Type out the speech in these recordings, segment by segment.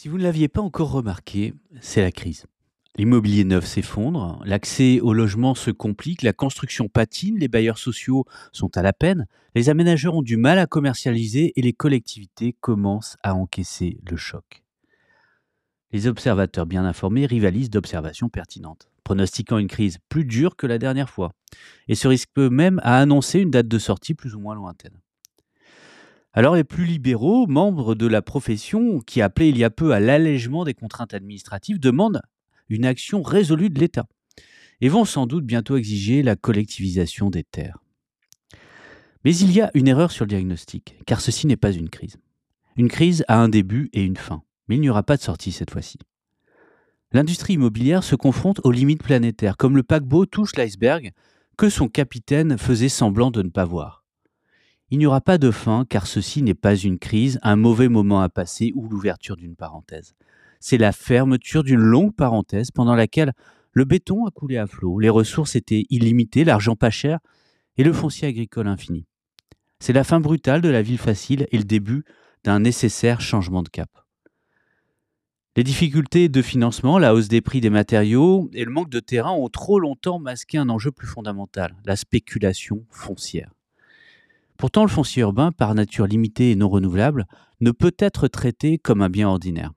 Si vous ne l'aviez pas encore remarqué, c'est la crise. L'immobilier neuf s'effondre, l'accès au logement se complique, la construction patine, les bailleurs sociaux sont à la peine, les aménageurs ont du mal à commercialiser et les collectivités commencent à encaisser le choc. Les observateurs bien informés rivalisent d'observations pertinentes, pronostiquant une crise plus dure que la dernière fois, et se risquent même à annoncer une date de sortie plus ou moins lointaine. Alors les plus libéraux, membres de la profession, qui appelaient il y a peu à l'allègement des contraintes administratives, demandent une action résolue de l'État et vont sans doute bientôt exiger la collectivisation des terres. Mais il y a une erreur sur le diagnostic, car ceci n'est pas une crise. Une crise a un début et une fin, mais il n'y aura pas de sortie cette fois-ci. L'industrie immobilière se confronte aux limites planétaires, comme le paquebot touche l'iceberg que son capitaine faisait semblant de ne pas voir. Il n'y aura pas de fin, car ceci n'est pas une crise, un mauvais moment à passer ou l'ouverture d'une parenthèse c'est la fermeture d'une longue parenthèse pendant laquelle le béton a coulé à flot, les ressources étaient illimitées, l'argent pas cher et le foncier agricole infini. C'est la fin brutale de la ville facile et le début d'un nécessaire changement de cap. Les difficultés de financement, la hausse des prix des matériaux et le manque de terrain ont trop longtemps masqué un enjeu plus fondamental, la spéculation foncière. Pourtant, le foncier urbain, par nature limité et non renouvelable, ne peut être traité comme un bien ordinaire.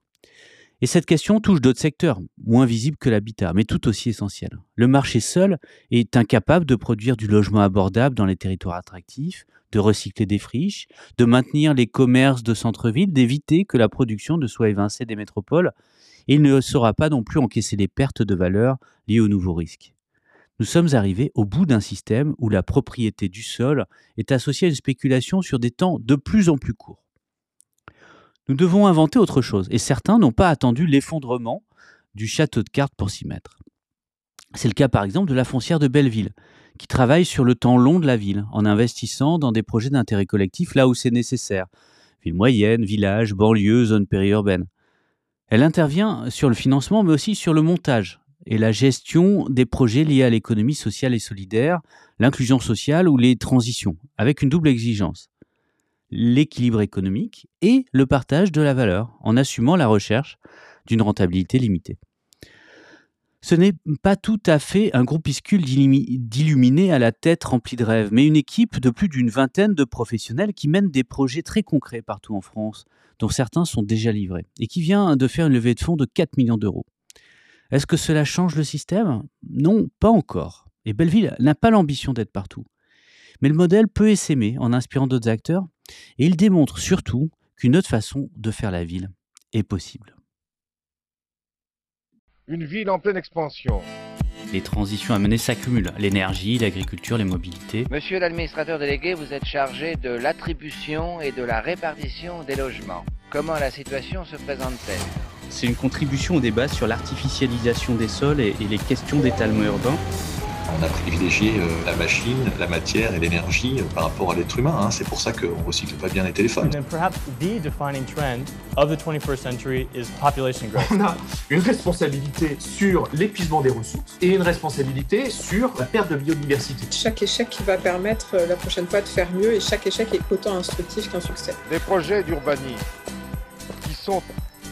Et cette question touche d'autres secteurs, moins visibles que l'habitat, mais tout aussi essentiels. Le marché seul est incapable de produire du logement abordable dans les territoires attractifs, de recycler des friches, de maintenir les commerces de centre-ville, d'éviter que la production ne soit évincée des métropoles, il ne saura pas non plus encaisser les pertes de valeur liées aux nouveaux risques. Nous sommes arrivés au bout d'un système où la propriété du sol est associée à une spéculation sur des temps de plus en plus courts. Nous devons inventer autre chose, et certains n'ont pas attendu l'effondrement du château de cartes pour s'y mettre. C'est le cas par exemple de la foncière de Belleville, qui travaille sur le temps long de la ville, en investissant dans des projets d'intérêt collectif là où c'est nécessaire. Ville moyenne, village, banlieue, zone périurbaine. Elle intervient sur le financement, mais aussi sur le montage et la gestion des projets liés à l'économie sociale et solidaire, l'inclusion sociale ou les transitions, avec une double exigence l'équilibre économique et le partage de la valeur, en assumant la recherche d'une rentabilité limitée. Ce n'est pas tout à fait un groupuscule d'illuminés à la tête remplie de rêves, mais une équipe de plus d'une vingtaine de professionnels qui mènent des projets très concrets partout en France, dont certains sont déjà livrés, et qui vient de faire une levée de fonds de 4 millions d'euros. Est-ce que cela change le système? Non, pas encore. Et Belleville n'a pas l'ambition d'être partout. Mais le modèle peut essaimer en inspirant d'autres acteurs et il démontre surtout qu'une autre façon de faire la ville est possible. Une ville en pleine expansion. Les transitions à mener s'accumulent, l'énergie, l'agriculture, les mobilités. Monsieur l'administrateur délégué, vous êtes chargé de l'attribution et de la répartition des logements. Comment la situation se présente-t-elle? C'est une contribution au débat sur l'artificialisation des sols et, et les questions d'étalement urbain. On a privilégié euh, la machine, la matière et l'énergie euh, par rapport à l'être humain. Hein. C'est pour ça qu'on ne recycle pas bien les téléphones. On a une responsabilité sur l'épuisement des ressources et une responsabilité sur la perte de biodiversité. Chaque échec va permettre euh, la prochaine fois de faire mieux et chaque échec est autant instructif qu'un succès. Des projets d'urbanisme qui sont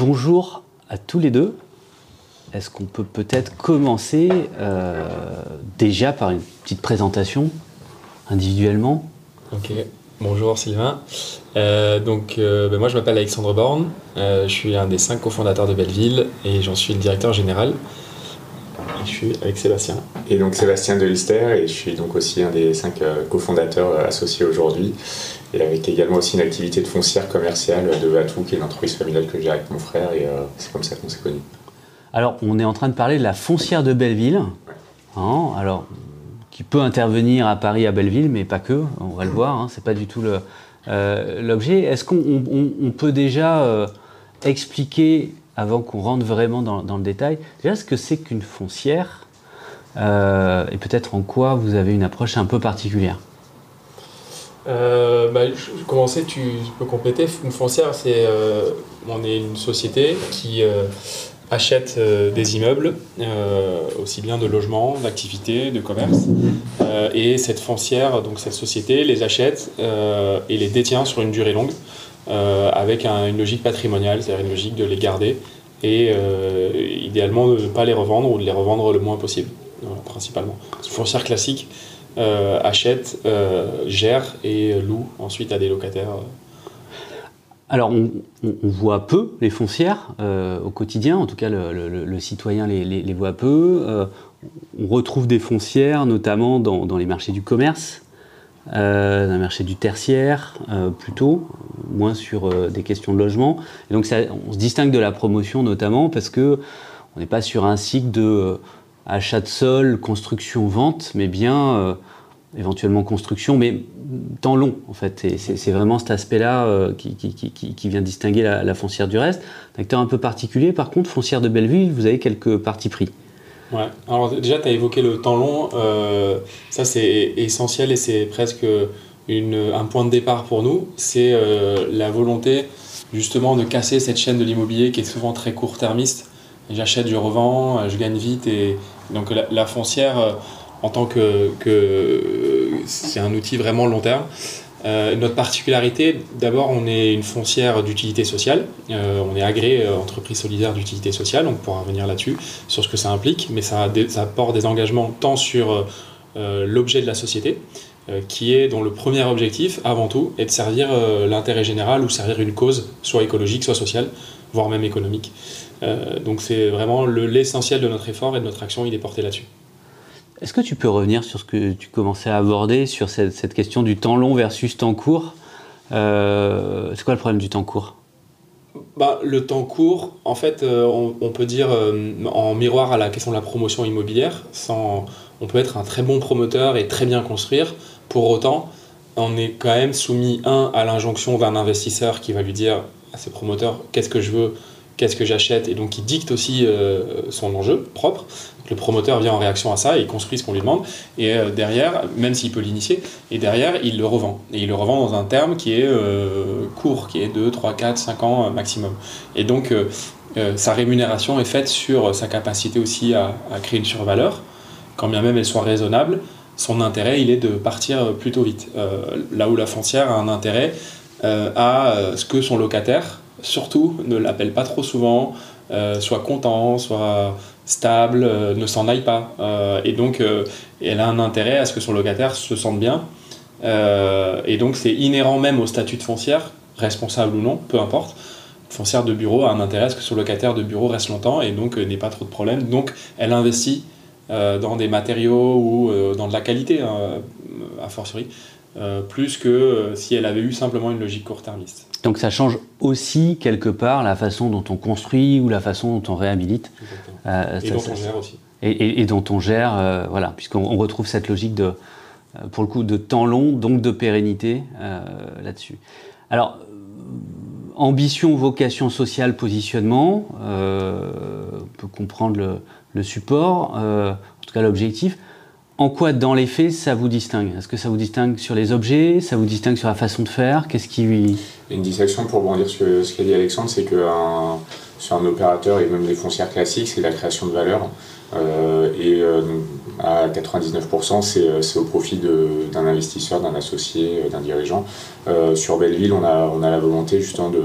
Bonjour à tous les deux. Est-ce qu'on peut peut-être commencer euh, déjà par une petite présentation individuellement? Ok, bonjour Sylvain. Euh, donc, euh, ben moi je m'appelle Alexandre Borne, je suis un des cinq cofondateurs de Belleville et j'en suis le directeur général. Et je suis avec Sébastien. Et donc Sébastien de et je suis donc aussi un des cinq cofondateurs associés aujourd'hui et avec également aussi une activité de foncière commerciale de Vatou, qui est une entreprise familiale que j'ai avec mon frère, et euh, c'est comme ça qu'on s'est connus. Alors, on est en train de parler de la foncière de Belleville, hein, alors, qui peut intervenir à Paris, à Belleville, mais pas que, on va le voir, hein, c'est pas du tout l'objet. Est-ce qu'on peut déjà expliquer, avant qu'on rentre vraiment dans, dans, le détail, déjà ce que c'est qu'une foncière et peut-être en quoi vous avez une approche un peu particulière? Euh, bah, commencer, tu peux compléter. Une foncière, c'est euh, on est une société qui euh, achète euh, des immeubles, aussi bien de logements, d'activités, de commerce. et cette foncière, donc cette société, les achète et les détient sur une durée longue, avec une logique patrimoniale, c'est-à-dire une logique de les garder et idéalement de ne pas les revendre ou de les revendre le moins possible, principalement. Une foncière classique, achète, euh, gère et loue ensuite à des locataires. Alors, on, voit peu les foncières euh, au quotidien, en tout cas le, citoyen les, voit peu. on retrouve des foncières notamment dans, les marchés du commerce, dans les marchés du tertiaire plutôt, moins sur des questions de logement. Donc, on se distingue de la promotion notamment parce que on n'est pas sur un cycle de achat de sol, construction, vente, mais bien euh, éventuellement construction, mais temps long en fait. C'est vraiment cet aspect-là euh, qui, vient distinguer la, foncière du reste. Un acteur un peu particulier, par contre, foncière de Belleville, vous avez quelques partis pris. Ouais, alors déjà tu as évoqué le temps long, euh, ça c'est essentiel et c'est presque un point de départ pour nous, c'est la volonté justement de casser cette chaîne de l'immobilier qui est souvent très court-termiste j'achète, je revends, je gagne vite. Et donc la, foncière, euh, en tant que, c'est un outil vraiment long terme. Euh, notre particularité, d'abord, on est une foncière d'utilité sociale. Euh, on est agréé entreprise solidaire d'utilité sociale, on pourra revenir là-dessus, sur ce que ça implique, mais ça, ça des engagements tant sur l'objet de la société, qui est dont le premier objectif, avant tout, est de servir l'intérêt général ou servir une cause, soit écologique, soit sociale, voire même économique. Euh, donc c'est vraiment l'essentiel de notre effort et de notre action, il est porté là-dessus. Est-ce que tu peux revenir sur ce que tu commençais à aborder, sur cette, question du temps long versus temps court euh, C'est quoi le problème du temps court? Bah, le temps court, en fait, euh, on, peut dire en miroir à la question de la promotion immobilière, sans, on peut être un très bon promoteur et très bien construire. Pour autant, on est quand même soumis, un, à l'injonction d'un investisseur qui va lui dire à ses promoteurs qu'est-ce que je veux, qu'est-ce que j'achète, et donc il dicte aussi euh, son enjeu propre. le promoteur vient en réaction à ça, et il construit ce qu'on lui demande, et euh, derrière, même s'il peut l'initier, et derrière, il le revend. Et il le revend dans un terme qui est euh, court, qui est 2, 3, 4, 5 ans maximum. Et donc, sa rémunération est faite sur sa capacité aussi à, à, créer une survaleur, quand bien même elle soit raisonnable. Son intérêt, il est de partir plutôt vite. là où la foncière a un intérêt à ce que son locataire surtout ne l'appelle pas trop souvent, euh, soit content, soit stable, euh, ne s'en aille pas. Euh, et donc, elle a un intérêt à ce que son locataire se sente bien. et donc, c'est inhérent même au statut de foncière, responsable ou non, peu importe. Foncière de bureau a un intérêt à ce que son locataire de bureau reste longtemps et donc n'ait pas trop de problèmes. Donc, elle investit dans des matériaux ou dans de la qualité, hein, a fortiori, plus que si elle avait eu simplement une logique court-termiste. Donc ça change aussi quelque part la façon dont on construit ou la façon dont on réhabilite. Euh, et dont on gère aussi. Et, dont on gère, euh, voilà, puisqu'on retrouve cette logique de, euh, pour le coup, de temps long, donc de pérennité là-dessus. Alors, ambition, vocation sociale, positionnement, on peut comprendre le, le support, en tout cas l'objectif. En quoi, dans les faits, ça vous distingue? Est-ce que ça vous distingue sur les objets? Ça vous distingue sur la façon de faire? Qu'est-ce qui... Une distinction pour rebondir sur ce qu'a dit Alexandre, c'est que sur un opérateur et même les foncières classiques, c'est la création de valeur. Euh, et euh, à 99%, euh, c'est au profit d'un investisseur, d'un associé, d'un dirigeant. sur Belleville, on a, on a la volonté justement de,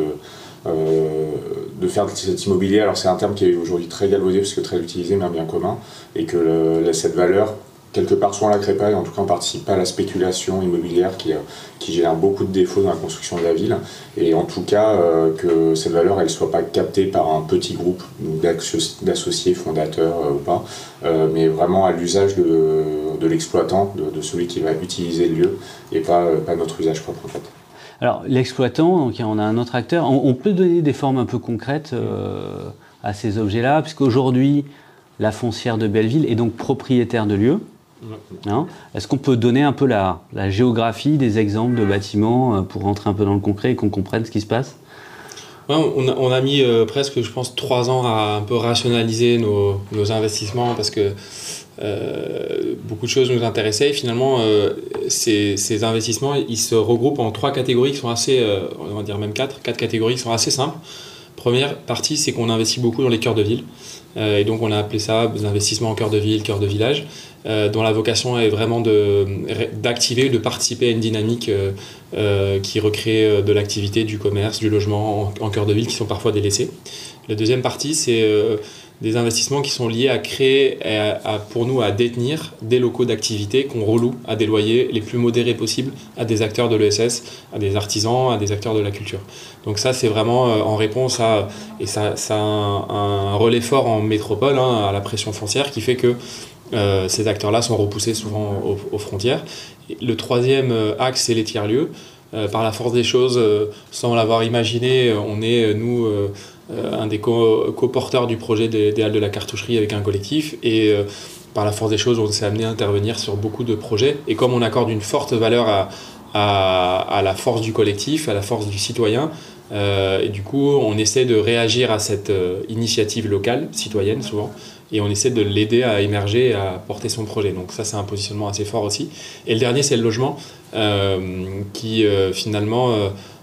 de faire cet immobilier. Alors c'est un terme qui est aujourd'hui très galvaudé parce que très utilisé, mais un bien commun. Et que cette valeur quelque part, soit on la crée en tout cas on participe pas à la spéculation immobilière qui, euh, qui génère beaucoup de défauts dans la construction de la ville, et en tout cas euh, que cette valeur elle soit pas captée par un petit groupe d'associés fondateurs euh, ou pas, mais vraiment à l'usage de, de l'exploitant, de, celui qui va utiliser le lieu, et pas, pas notre usage propre en fait. Alors l'exploitant, on a un autre acteur, on, peut donner des formes un peu concrètes à ces objets-là, puisqu'aujourd'hui la foncière de Belleville est donc propriétaire de lieux. Est-ce qu'on peut donner un peu la, géographie des exemples de bâtiments pour rentrer un peu dans le concret et qu'on comprenne ce qui se passe? On, a, mis euh, presque, je pense, trois ans à un peu rationaliser nos, investissements parce que euh, beaucoup de choses nous intéressaient. Et finalement, euh, ces, investissements, ils se regroupent en trois catégories qui sont assez, euh, on va dire même quatre, catégories qui sont assez simples. Première partie, c'est qu'on investit beaucoup dans les cœurs de ville. Euh, et donc, on a appelé ça des investissements en cœur de ville, cœur de village, euh, dont la vocation est vraiment d'activer, de, de, participer à une dynamique euh, qui recrée de l'activité, du commerce, du logement en, en, cœur de ville qui sont parfois délaissés. La deuxième partie, c'est des investissements qui sont liés à créer, à, pour nous, à détenir des locaux d'activité qu'on reloue à des loyers les plus modérés possibles à des acteurs de l'ESS, à des artisans, à des acteurs de la culture. Donc ça, c'est vraiment euh, en réponse à, et ça, ça a un, relais fort en métropole, hein, à la pression foncière, qui fait que euh, ces acteurs-là sont repoussés souvent aux, aux frontières. Et le troisième axe, c'est les tiers-lieux. Euh, par la force des choses, euh, sans l'avoir imaginé, on est, nous, euh, un des co-porteurs co du projet des, des, Halles de la Cartoucherie avec un collectif. Et par la force des choses, on s'est amené à intervenir sur beaucoup de projets. Et comme on accorde une forte valeur à, la force du collectif, à la force du citoyen, euh, et du coup, on essaie de réagir à cette euh, initiative locale, citoyenne souvent, et on essaie de l'aider à émerger, à porter son projet. Donc ça, c'est un positionnement assez fort aussi. Et le dernier, c'est le logement, euh, qui finalement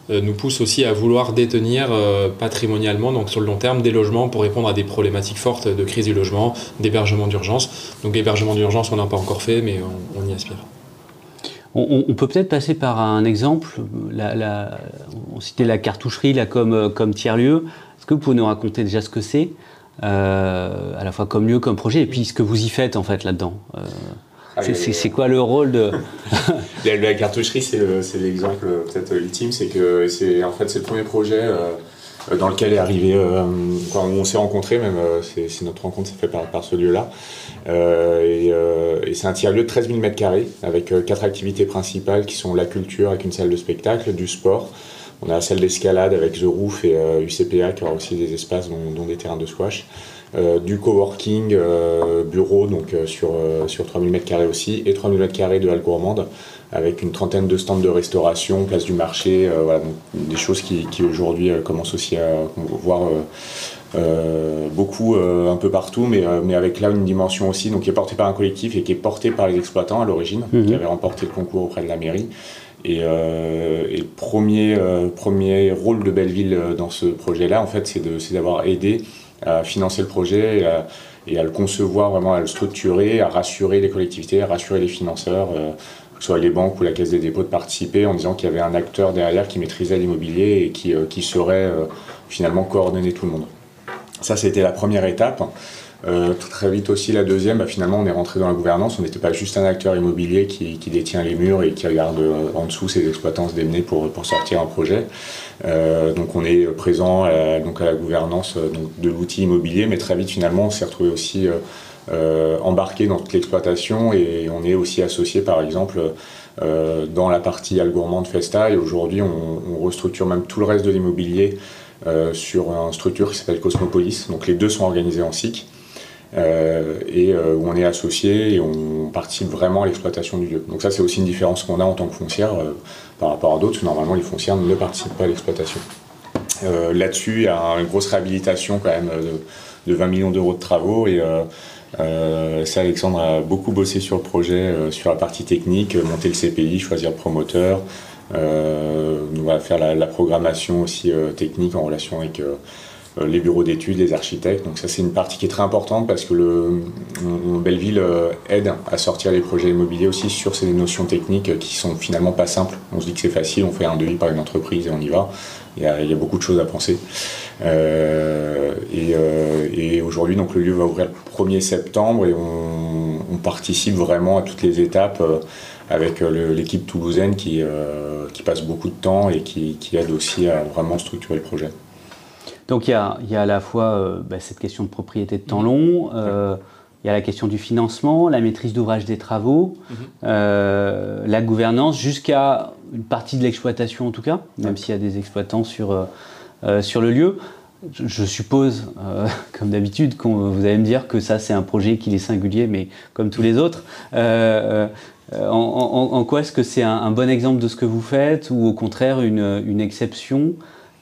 nous pousse aussi à vouloir détenir patrimonialement, donc sur le long terme, des logements pour répondre à des problématiques fortes de crise du logement, d'hébergement d'urgence. Donc l'hébergement d'urgence, on n'a pas encore fait, mais on, y aspire. On, peut peut-être passer par un exemple. On citait la cartoucherie là, comme, comme tiers-lieu. Est-ce que vous pouvez nous raconter déjà ce que c'est, euh, à la fois comme lieu, comme projet, et puis ce que vous y faites en fait là-dedans euh, ah, C'est quoi le rôle de la, la, cartoucherie C'est l'exemple peut-être ultime, c'est que c'est en fait c'est le premier projet. Euh, dans lequel est arrivé, euh, quand on s'est rencontrés, même c'est notre rencontre s'est faite par, par, ce lieu-là. Euh, et, euh, et c'est un tiers-lieu de 13 000 m2 avec quatre activités principales qui sont la culture avec une salle de spectacle, du sport. On a la salle d'escalade avec The Roof et UCPA qui aura aussi des espaces dont, dont des terrains de squash. Euh, du coworking euh, bureau donc euh, sur, sur 3000 m2 aussi et 3000 m2 de halle gourmande avec une trentaine de stands de restauration, place du marché, voilà, donc des choses qui, qui aujourd'hui commencent aussi à voir euh, beaucoup euh, un peu partout, mais, euh, mais avec là une dimension aussi donc, qui est portée par un collectif et qui est portée par les exploitants à l'origine, mmh. qui avaient remporté le concours auprès de la mairie. Et, euh, et le premier, euh, premier rôle de Belleville dans ce projet-là, en fait, c'est d'avoir aidé à financer le projet et à, et à, le concevoir, vraiment à le structurer, à rassurer les collectivités, à rassurer les financeurs, que ce soit les banques ou la Caisse des dépôts, de participer en disant qu'il y avait un acteur derrière qui maîtrisait l'immobilier et qui, qui saurait finalement coordonner tout le monde. Ça, c'était la première étape. Euh, très vite aussi, la deuxième, bah, finalement, on est rentré dans la gouvernance. On n'était pas juste un acteur immobilier qui, détient les murs et qui regarde euh, en dessous ses exploitants se démener pour, sortir un projet. Euh, donc, on est présent à, donc à la gouvernance de l'outil immobilier, mais très vite, finalement, on s'est retrouvé aussi embarqué dans toute l'exploitation et on est aussi associé, par exemple, dans la partie Algourmand de Festa. Et aujourd'hui, on, restructure même tout le reste de l'immobilier sur une structure qui s'appelle Cosmopolis. Donc les deux sont organisés en SIC. Euh, et euh, où on est associé et on participe vraiment à l'exploitation du lieu. Donc ça c'est aussi une différence qu'on a en tant que foncière euh, par rapport à d'autres. Normalement les foncières ne participent pas à l'exploitation. Euh, Là-dessus il y a une grosse réhabilitation quand même de, de 20 millions d'euros de travaux et ça Alexandre a beaucoup bossé sur le projet, sur la partie technique, monter le CPI, choisir le promoteur, euh, on faire la, programmation aussi euh, technique en relation avec euh, les bureaux d'études, les architectes. Donc ça c'est une partie qui est très importante parce que le, Belleville aide à sortir les projets immobiliers aussi sur ces notions techniques qui sont finalement pas simples. On se dit que c'est facile, on fait un devis par une entreprise et on y va. Il y a, il y a beaucoup de choses à penser. Euh, et, euh, et aujourd'hui donc le lieu va ouvrir le 1er septembre et on, on participe vraiment à toutes les étapes. Euh, avec l'équipe toulousaine qui, euh, qui, passe beaucoup de temps et qui, qui, aide aussi à vraiment structurer le projet. Donc il y a, il y a à la fois euh, bah, cette question de propriété de temps long, euh, il y a la question du financement, la maîtrise d'ouvrage des travaux, mmh. euh, la gouvernance, jusqu'à une partie de l'exploitation en tout cas, même s'il y a des exploitants sur, sur le lieu. je suppose, comme d'habitude, que vous allez me dire que ça c'est un projet qui est singulier, mais comme tous les autres. En, quoi est-ce que c'est un, bon exemple de ce que vous faites ou au contraire une, exception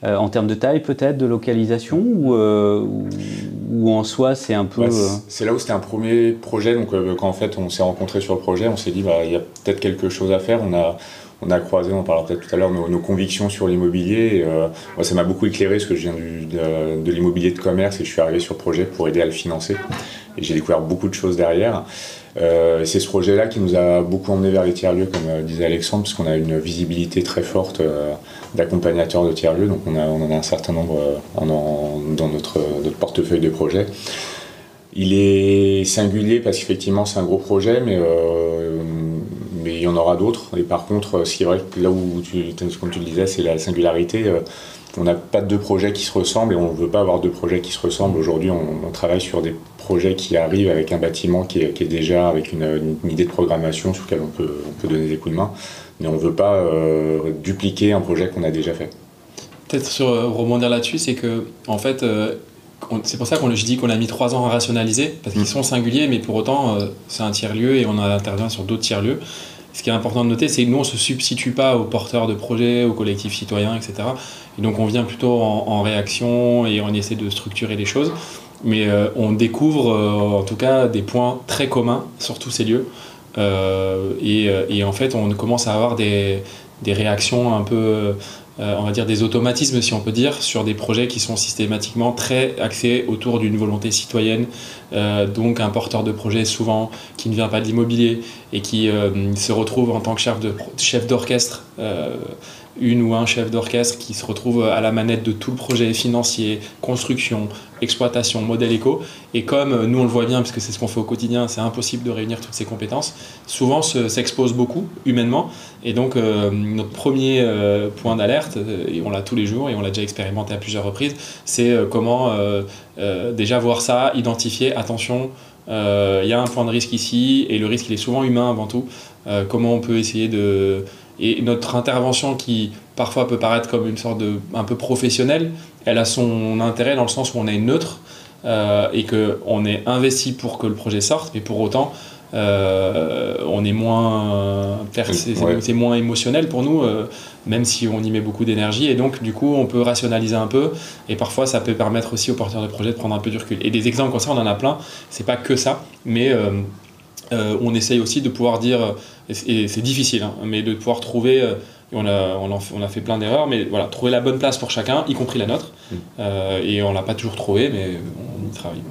en termes de taille peut-être, de localisation ou, ou, en soi c'est un peu... c'est là où c'était un premier projet, donc quand en fait on s'est rencontré sur le projet, on s'est dit bah, il y a peut-être quelque chose à faire. On a, on a croisé, on parlera peut-être tout à l'heure, nos, convictions sur l'immobilier. Euh, moi, ça m'a beaucoup éclairé parce que je viens de, l'immobilier de commerce et je suis arrivé sur le projet pour aider à le financer. Et j'ai découvert beaucoup de choses derrière. Euh, c'est ce projet-là qui nous a beaucoup emmené vers les tiers-lieux, comme euh, disait Alexandre, parce qu'on a une visibilité très forte d'accompagnateurs de tiers-lieux. Donc on, en a un certain nombre dans notre, notre portefeuille de projets. Il est singulier parce qu'effectivement c'est un gros projet, mais mais il y en aura d'autres. Et par contre, c'est vrai que là où, tu, le disais, c'est la singularité. Euh, on n'a pas deux projets qui se ressemblent et on ne veut pas avoir deux projets qui se ressemblent. Aujourd'hui, on, travaille sur des projets qui arrivent avec un bâtiment qui est, déjà avec une, idée de programmation sur lequel on peut, on peut donner des coups de main. Mais on ne veut pas euh, dupliquer un projet qu'on a déjà fait. Peut-être sur euh, rebondir là-dessus, c'est que en fait, c'est pour ça qu'on je dis qu'on a mis trois ans à rationaliser parce qu'ils mm. sont singuliers, mais pour autant, c'est un tiers lieu et on intervient sur d'autres tiers lieux ce qui est important de noter, c'est que nous, on ne se substitue pas aux porteurs de projets, aux collectifs citoyens, etc. Et donc, on vient plutôt en, réaction et on essaie de structurer les choses. Mais euh, on découvre, euh, en tout cas, des points très communs sur tous ces lieux. Euh, et, en fait, on commence à avoir des, réactions un peu euh, on va dire des automatismes, si on peut dire, sur des projets qui sont systématiquement très axés autour d'une volonté citoyenne. Euh, donc un porteur de projet souvent qui ne vient pas de l'immobilier et qui euh, se retrouve en tant que chef d'orchestre une ou un chef d'orchestre qui se retrouve à la manette de tout le projet financier, construction, exploitation, modèle éco. Et comme euh, nous on le voit bien, parce que c'est ce qu'on fait au quotidien, c'est impossible de réunir toutes ces compétences, souvent s'expose beaucoup humainement. Et donc euh, notre premier euh, point d'alerte, et on l'a tous les jours et on l'a déjà expérimenté à plusieurs reprises, c'est comment déjà voir ça, identifier, attention, il y a un point de risque ici, et le risque il est souvent humain avant tout. comment on peut essayer de et notre intervention, qui parfois peut paraître comme une sorte de un peu professionnelle, elle a son intérêt dans le sens où on est neutre euh, et qu'on est investi pour que le projet sorte, mais pour autant, euh, on est moins c'est moins émotionnel pour nous euh, même si on y met beaucoup d'énergie. Et donc du coup on peut rationaliser un peu et parfois ça peut permettre aussi aux porteurs de projet de prendre un peu du recul. Et des exemples comme ça on en a plein. C'est pas que ça mais euh, on essaye aussi de pouvoir dire, et c'est difficile, hein, mais de pouvoir trouver, euh, on, a, on, a, fait plein d'erreurs, mais voilà, trouver la bonne place pour chacun, y compris la nôtre. Mm. Euh, et on l'a pas toujours trouvé, mais on y travaille.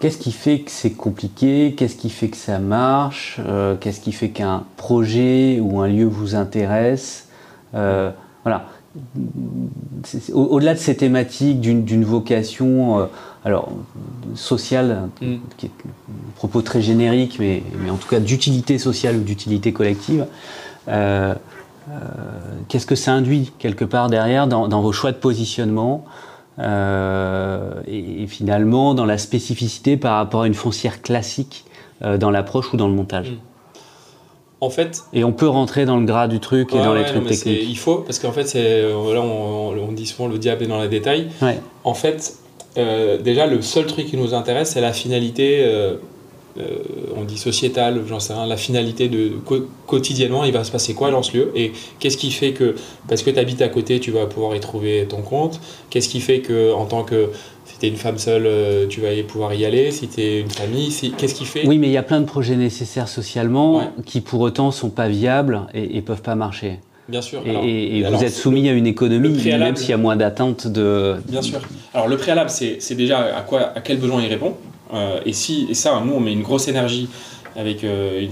Qu'est-ce qui fait que c'est compliqué? Qu'est-ce qui fait que ça marche? Qu'est-ce qui fait qu'un projet ou un lieu vous intéresse? Voilà. Au-delà de ces thématiques d'une vocation alors social, mm. qui est un propos très générique, mais, en tout cas d'utilité sociale ou d'utilité collective, euh, euh, qu'est-ce que ça induit quelque part derrière dans, vos choix de positionnement euh, et, finalement dans la spécificité par rapport à une foncière classique dans l'approche ou dans le montage? Mm. En fait, et on peut rentrer dans le gras du truc et dans les trucs techniques. Il faut parce qu'en fait, c'est là on, on, dit souvent le diable est dans les détails. En fait, euh, déjà, le seul truc qui nous intéresse, c'est la finalité, euh, euh, on dit sociétale, j'en sais rien, la finalité de quotidiennement, il va se passer quoi dans ce lieu et qu'est-ce qui fait que, parce que tu habites à côté, tu vas pouvoir y trouver ton compte, qu'est-ce qui fait que, en tant que si tu es une femme seule, tu vas pouvoir y aller. Si tu es une famille, qu'est-ce qui fait Oui, mais il y a plein de projets nécessaires socialement qui pour autant sont pas viables et, et peuvent pas marcher. Bien sûr. Et, vous êtes soumis à une économie, même s'il y a moins d'attentes de. Bien sûr. Alors le préalable, c'est déjà à, quoi, à quel besoin il répond. Euh, et, si, et ça, nous, on met une grosse énergie avec euh,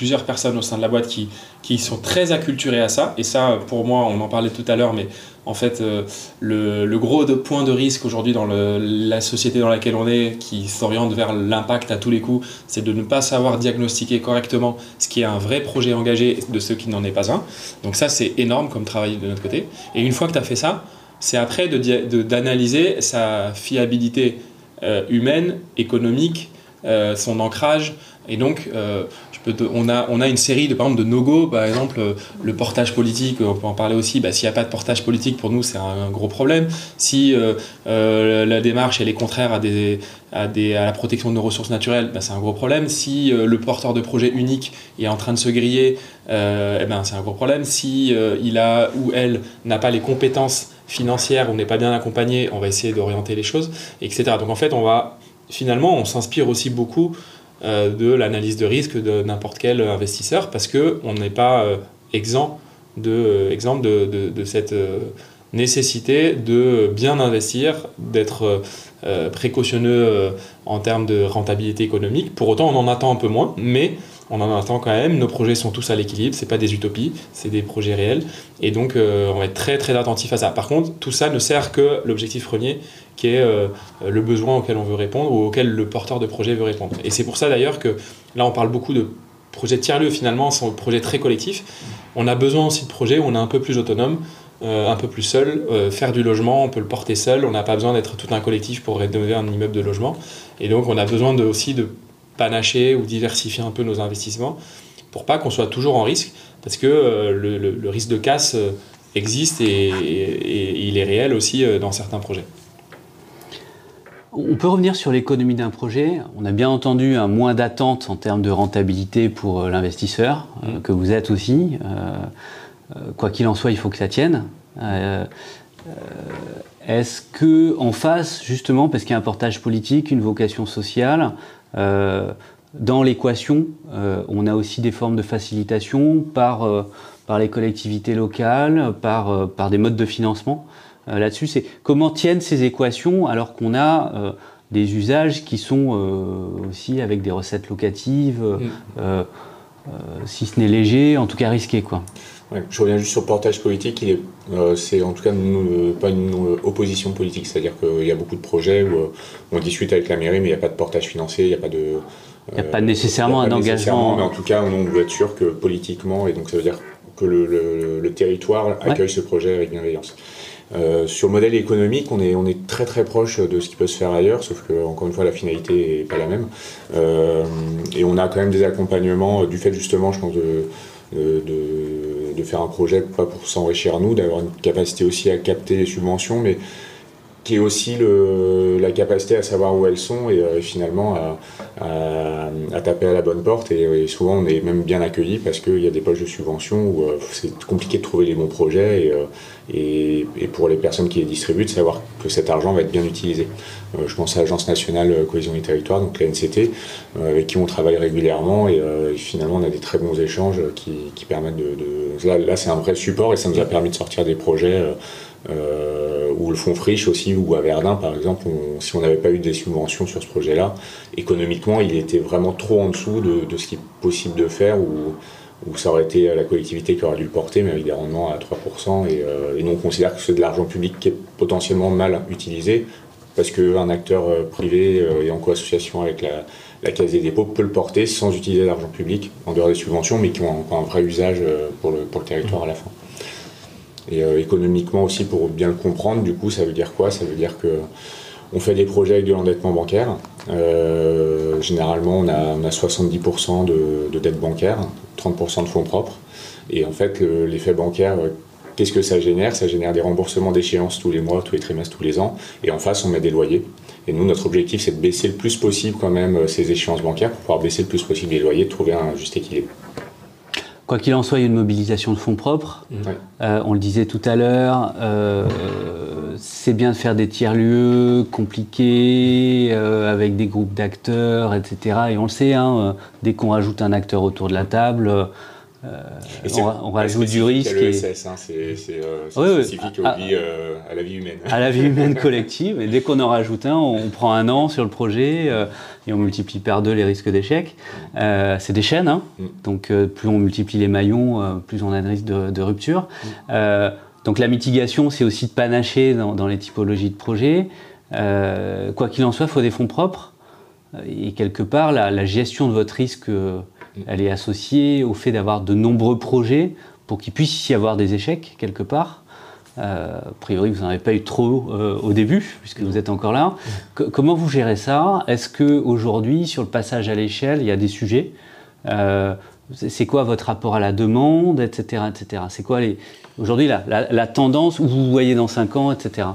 plusieurs personnes au sein de la boîte qui, qui sont très acculturées à ça. Et ça, pour moi, on en parlait tout à l'heure, mais en fait, euh, le, le, gros de point de risque aujourd'hui dans le, la société dans laquelle on est, qui s'oriente vers l'impact à tous les coups, c'est de ne pas savoir diagnostiquer correctement ce qui est un vrai projet engagé de ce qui n'en est pas un. Donc ça, c'est énorme comme travail de notre côté. Et une fois que tu as fait ça, c'est après d'analyser de, sa fiabilité euh, humaine, économique, euh, son ancrage. Et donc, on, a, on a une série de, par exemple, de no-go, par exemple, le portage politique, on peut en parler aussi. Bah, S'il n'y a pas de portage politique, pour nous, c'est un, gros problème. Si la démarche elle est contraire à des, à, des, à, la protection de nos ressources naturelles, bah, c'est un gros problème. Si le porteur de projet unique est en train de se griller, eh ben, c'est un gros problème. Si il a ou elle n'a pas les compétences financières, on n'est pas bien accompagné, on va essayer d'orienter les choses, etc. Donc en fait, on va finalement, on s'inspire aussi beaucoup euh, de l'analyse de risque de n'importe quel investisseur parce qu'on n'est pas euh, exempt, de, euh, exemple de, de, cette nécessité de bien investir, d'être précautionneux en termes de rentabilité économique. Pour autant, on en attend un peu moins, mais on en attend quand même. Nos projets sont tous à l'équilibre, c'est pas des utopies, c'est des projets réels. Et donc, on va être très très attentif à ça. Par contre, tout ça ne sert que l'objectif premier, qui est euh, le besoin auquel on veut répondre ou auquel le porteur de projet veut répondre. Et c'est pour ça d'ailleurs que là on parle beaucoup de projets tiers-lieux finalement, sont projets très collectifs. On a besoin aussi de projets où on est un peu plus autonome, euh, un peu plus seul. Euh, faire du logement, on peut le porter seul, on n'a pas besoin d'être tout un collectif pour rénover un immeuble de logement. Et donc on a besoin de, aussi de panacher ou diversifier un peu nos investissements pour pas qu'on soit toujours en risque, parce que le, risque de casse existe et, il est réel aussi dans certains projets. On peut revenir sur l'économie d'un projet. On a bien entendu un moins d'attente en termes de rentabilité pour euh, l'investisseur, euh, mm. que vous êtes aussi. Euh, quoi qu'il en soit, il faut que ça tienne. Est-ce que en face, justement, parce qu'il y a un portage politique, une vocation sociale, dans l'équation, on a aussi des formes de facilitation par, par les collectivités locales, par, par des modes de financement euh, là-dessus, c'est comment tiennent ces équations alors qu'on a euh, des usages qui sont euh, aussi avec des recettes locatives, mm. si ce n'est léger, en tout cas risqué. Quoi. Je reviens juste sur le portage politique. c'est en tout cas pas une opposition politique, c'est-à-dire qu'il y a beaucoup de projets où on discute avec la mairie, mais il n'y a pas de portage financier, il n'y a pas de. Il n'y a pas nécessairement un engagement. Mais en tout cas, on veut être sûr que politiquement, et donc ça veut dire que le, territoire accueille ce projet avec bienveillance. Euh, sur le modèle économique, on est, on est très très proche de ce qui peut se faire ailleurs, sauf que encore une fois la finalité n'est pas la même. Euh, et on a quand même des accompagnements euh, du fait justement, je pense, de, de, de faire un projet, pas pour s'enrichir nous, d'avoir une capacité aussi à capter les subventions, mais qui est aussi le, la capacité à savoir où elles sont et, euh, finalement à, à, taper à la bonne porte. Et, souvent, on est même bien accueilli parce qu'il y a des poches de subventions où euh, c'est compliqué de trouver les bons projets et, euh, et, et, pour les personnes qui les distribuent, de savoir que cet argent va être bien utilisé. Je pense à l'Agence nationale cohésion et territoire, donc la NCT, avec qui on travaille régulièrement et, finalement, on a des très bons échanges qui, permettent de. Là, c'est un vrai support et ça nous a permis de sortir des projets. Euh, ou le fonds Friche aussi, ou à Verdun par exemple, si on n'avait pas eu des subventions sur ce projet-là, économiquement il était vraiment trop en dessous de, ce qui est possible de faire, ou, ça aurait été la collectivité qui aurait dû le porter, mais avec des rendements à 3%, euh, et, nous on considère que c'est de l'argent public qui est potentiellement mal utilisé, parce qu'un acteur euh, privé et en co-association avec la, la Caisse des dépôts peut le porter sans utiliser l'argent public, en dehors des subventions, mais qui ont, un vrai usage pour le, pour le territoire à la fin. Et euh, économiquement aussi, pour bien le comprendre, du coup, ça veut dire quoi? Ça veut dire que on fait des projets avec de l'endettement bancaire. Euh, généralement, on a, on a 70% de, de, dette bancaire, 30% de fonds propres. Et en fait, l'effet bancaire, euh, qu'est-ce que ça génère? Ça génère des remboursements d'échéance tous les mois, tous les trimestres, tous les ans. Et en face, on met des loyers. Et nous, notre objectif, c'est de baisser le plus possible quand même ces échéances bancaires pour pouvoir baisser le plus possible les loyers, trouver un juste équilibre. Quoi qu'il en soit, il y a une mobilisation de fonds propres. Euh, on le disait tout à l'heure, euh, c'est bien de faire des tiers-lieux compliqués, euh, avec des groupes d'acteurs, etc. Et on le sait, hein, dès qu'on rajoute un acteur autour de la table, euh, on, rajoute du risque. C'est hein, spécifique à, la vie humaine. À la vie humaine collective. Et dès qu'on en rajoute un, on prend un an sur le projet euh, et on multiplie par deux les risques d'échec. Euh, c'est des chaînes, hein. mm. donc plus on multiplie les maillons, plus on a de risque de, rupture. Mm. donc la mitigation, c'est aussi de panacher dans, les typologies de projets. quoi qu'il en soit, il faut des fonds propres. Et quelque part, la, la gestion de votre risque elle est associée au fait d'avoir de nombreux projets pour qu'il puisse y avoir des échecs quelque part. Euh, a priori, vous n'en avez pas eu trop euh, au début, puisque vous êtes encore là. comment vous gérez ça? Est-ce qu'aujourd'hui, sur le passage à l'échelle, il y a des sujets? C'est quoi votre rapport à la demande, etc. etc. C'est quoi aujourd'hui la, la, tendance où vous voyez dans 5 ans, etc.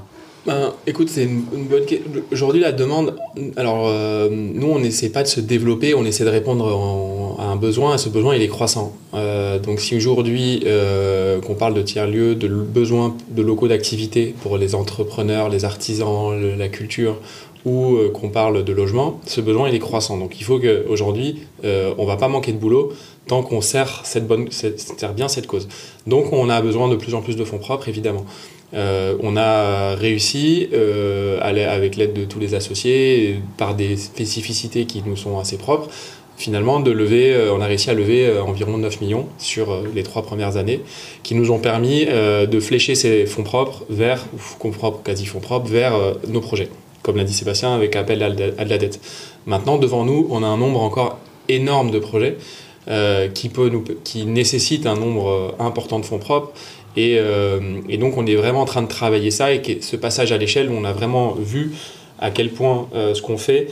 Ben, écoute, c'est une, bonne question. Aujourd'hui, la demande, alors euh, nous, on n'essaie pas de se développer, on essaie de répondre à un besoin, et ce besoin, il est croissant. Euh, donc si aujourd'hui, euh, qu'on parle de tiers-lieux, de besoin de locaux d'activité pour les entrepreneurs, les artisans, la culture, ou qu'on parle de logement, ce besoin, il est croissant. Donc il faut qu'aujourd'hui, on ne va pas manquer de boulot tant qu'on sert, cette bonne, sert bien cette cause. Donc on a besoin de plus en plus de fonds propres, évidemment. Euh, on a réussi, euh, avec l'aide de tous les associés, par des spécificités qui nous sont assez propres, finalement, de lever, euh, on a réussi à lever environ 9 millions sur les trois premières années, qui nous ont permis de flécher ces fonds propres vers, fonds propres, quasi fonds propres, vers nos projets, comme l'a dit Sébastien, avec appel à de la dette. Maintenant, devant nous, on a un nombre encore énorme de projets. qui, peut nous, qui nécessitent un nombre important de fonds propres euh, et, donc on est vraiment en train de travailler ça et que ce passage à l'échelle, on a vraiment vu à quel point euh, ce qu'on fait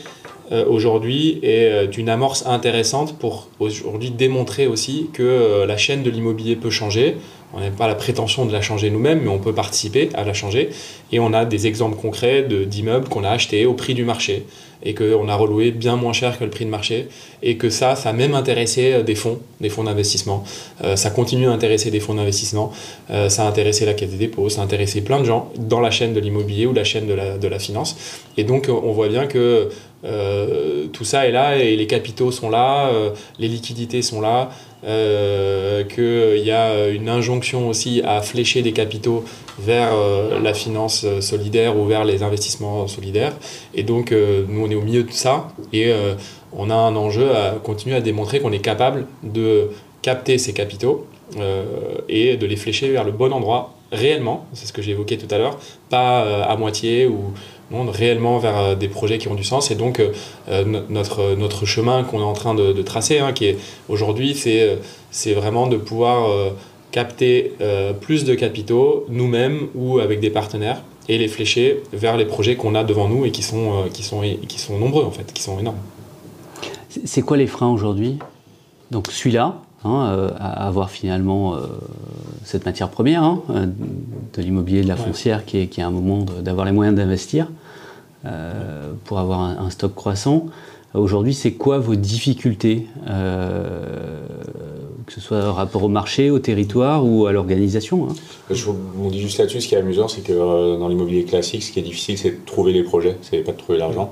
euh, aujourd'hui est d'une amorce intéressante pour aujourd'hui démontrer aussi que la chaîne de l'immobilier peut changer. On n'a pas la prétention de la changer nous-mêmes, mais on peut participer à la changer. Et on a des exemples concrets d'immeubles qu'on a achetés au prix du marché et qu'on a reloué bien moins cher que le prix de marché et que ça, ça a même intéressé euh, des fonds, des fonds d'investissement. Euh, ça continue à intéresser des fonds d'investissement. Euh, ça a intéressé la Caisse des dépôts, ça a intéressé plein de gens dans la chaîne de l'immobilier ou la chaîne de la, de la finance. Et donc, on voit bien que tout ça est là et les capitaux sont là, les liquidités sont là. Euh, qu'il y a une injonction aussi à flécher des capitaux vers euh, la finance solidaire ou vers les investissements solidaires. Et donc, euh, nous, on est au milieu de ça et on a un enjeu à continuer à démontrer qu'on est capable de capter ces capitaux et de les flécher vers le bon endroit réellement, c'est ce que j'ai évoqué tout à l'heure, pas à moitié ou réellement vers euh, des projets qui ont du sens. Et donc, euh, euh, notre, notre chemin qu'on est en train de, tracer, hein, qui est aujourd'hui, c'est, vraiment de pouvoir capter plus de capitaux nous-mêmes ou avec des partenaires et les flécher vers les projets qu'on a devant nous et qui sont, qui sont, qui sont nombreux, en fait, qui sont énormes. C'est quoi les freins aujourd'hui? Donc, celui-là, hein, à avoir finalement cette matière première hein, de l'immobilier, de la foncière, qui est, qui est un moment d'avoir les moyens d'investir. Euh, pour avoir un, stock croissant. Aujourd'hui, c'est quoi vos difficultés, euh, que ce soit rapport au marché, au territoire ou à l'organisation hein Je dis juste là-dessus, ce qui est amusant, c'est que euh, dans l'immobilier classique, ce qui est difficile, c'est de trouver les projets, c'est pas de trouver l'argent.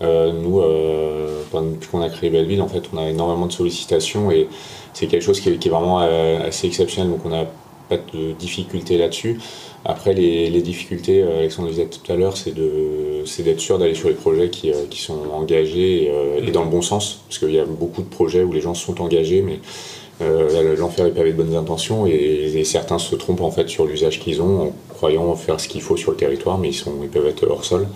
nous, depuis qu'on a créé Belleville, en fait, on a énormément de sollicitations et c'est quelque chose qui est, qui est vraiment assez exceptionnel, donc on n'a pas de difficulté là-dessus. Après, les, difficultés, euh, Alexandre le disait tout à l'heure, c'est d'être sûr d'aller sur les projets qui, euh, qui sont engagés et, euh, et, dans le bon sens, parce qu'il y a beaucoup de projets où les gens sont engagés, mais l'enfer est pavé de bonnes intentions et, certains se trompent en fait sur l'usage qu'ils ont en croyant faire ce qu'il faut sur le territoire, mais ils, sont, ils peuvent être hors sol.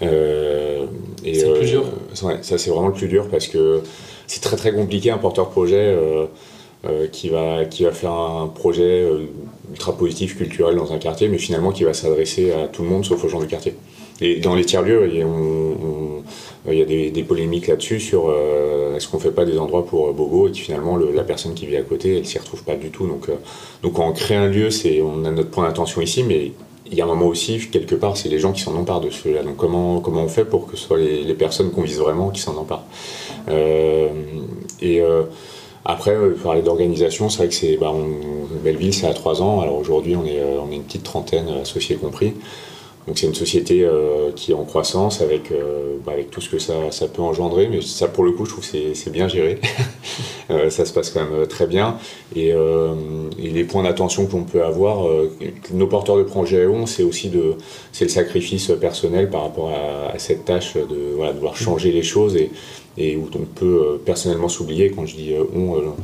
c'est le plus dur. Ouais, ça c'est vraiment le plus dur parce que c'est très très compliqué un porteur projet. Euh, qui, va, qui va faire un projet euh, ultra positif, culturel dans un quartier, mais finalement qui va s'adresser à tout le monde sauf aux gens du quartier. Et dans les tiers-lieux, il y a des, polémiques là-dessus sur euh, est-ce qu'on fait pas des endroits pour Bobo et que finalement la personne qui vit à côté, elle s'y retrouve pas du tout. Donc, donc quand on crée un lieu, c'est on a notre point d'attention ici, mais il y a un moment aussi, quelque part, c'est les gens qui s'en emparent de cela. Donc comment, comment on fait pour que ce soit les, personnes qu'on vise vraiment qui s'en emparent? Et après, euh, parler d'organisation, c'est vrai que c'est, bah, Belleville, c'est à trois ans. Alors aujourd'hui, on est, euh, on est une petite trentaine, euh, associés compris. Donc c'est une société qui est en croissance avec, bah, avec tout ce que ça, ça, peut engendrer, mais ça pour le coup je trouve que c'est bien géré. ça se passe quand même très bien. Et, les points d'attention qu'on peut avoir, nos porteurs de projet ont, c'est aussi de, le sacrifice personnel par rapport à, cette tâche de voilà, devoir changer les choses. Et, et où on peut euh, personnellement s'oublier. Quand je dis euh, on,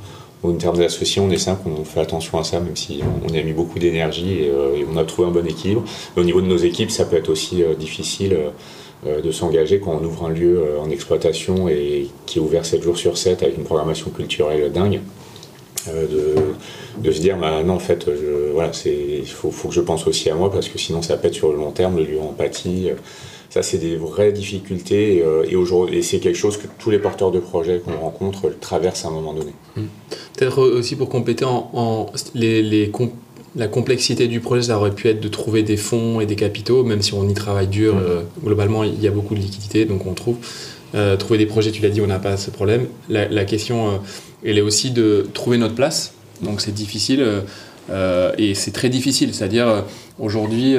euh, en termes d'associés, on est cinq, on fait attention à ça, même si on a mis beaucoup d'énergie et, on a trouvé un bon équilibre. au niveau de nos équipes, ça peut être aussi difficile de s'engager quand on ouvre un lieu en exploitation et qui est ouvert 7 jours sur 7 avec une programmation culturelle dingue. de, se dire bah non en fait il voilà, faut, faut, que je pense aussi à moi parce que sinon ça pète sur le long terme, le lieu en pâtit Ça, c'est des vraies difficultés et, euh, et aujourd'hui, c'est quelque chose que tous les porteurs de projets qu'on rencontre traversent à un moment donné. Peut-être aussi pour compléter en, en- les, la complexité du projet, ça aurait pu être de trouver des fonds et des capitaux, même si on y travaille dur. euh, globalement, il y a beaucoup de liquidités, donc on trouve. Euh, trouver des projets, tu l'as dit, on n'a pas ce problème. La, la question, euh, elle est aussi de trouver notre place. Donc c'est difficile euh, et c'est très difficile. C'est-à-dire, aujourd'hui,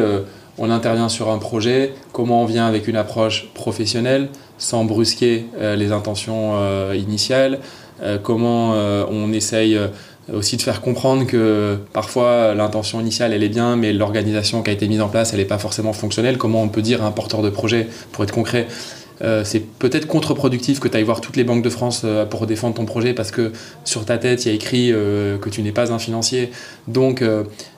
on intervient sur un projet, comment on vient avec une approche professionnelle, sans brusquer euh, les intentions euh, initiales, euh, comment on essaye aussi de faire comprendre que parfois l'intention initiale elle est bien, mais l'organisation qui a été mise en place elle n'est pas forcément fonctionnelle? Comment on peut dire à un porteur de projet, pour être concret, euh, c'est peut-être contre-productif que tu ailles voir toutes les banques de France euh, pour défendre ton projet parce que sur ta tête il y a écrit euh, que tu n'es pas un financier. Donc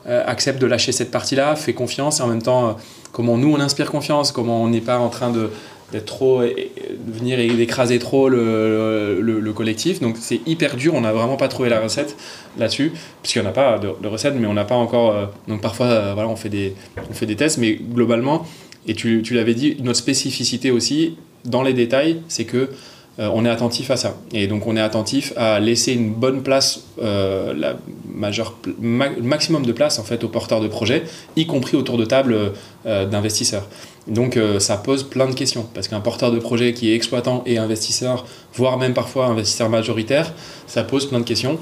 accepte de lâcher cette partie-là, fais confiance et en même temps comment nous on inspire confiance, comment on n'est pas en train d'être trop de venir et d'écraser trop le, le- le collectif donc c'est hyper dur on n'a vraiment pas trouvé la recette là-dessus puisqu'il n'y en a pas de, de recette mais on n'a pas encore donc parfois voilà on fait des on fait des tests mais globalement et tu, tu l'avais dit notre spécificité aussi dans les détails c'est que euh, on est attentif à ça. Et donc on est attentif à laisser une bonne place euh, la maximum de place en fait aux porteurs de projets y compris autour de tables euh, d'investisseurs. Donc euh, ça pose plein de questions, parce qu'un porteur de projet qui est exploitant et investisseur, voire même parfois investisseur majoritaire, ça pose plein de questions.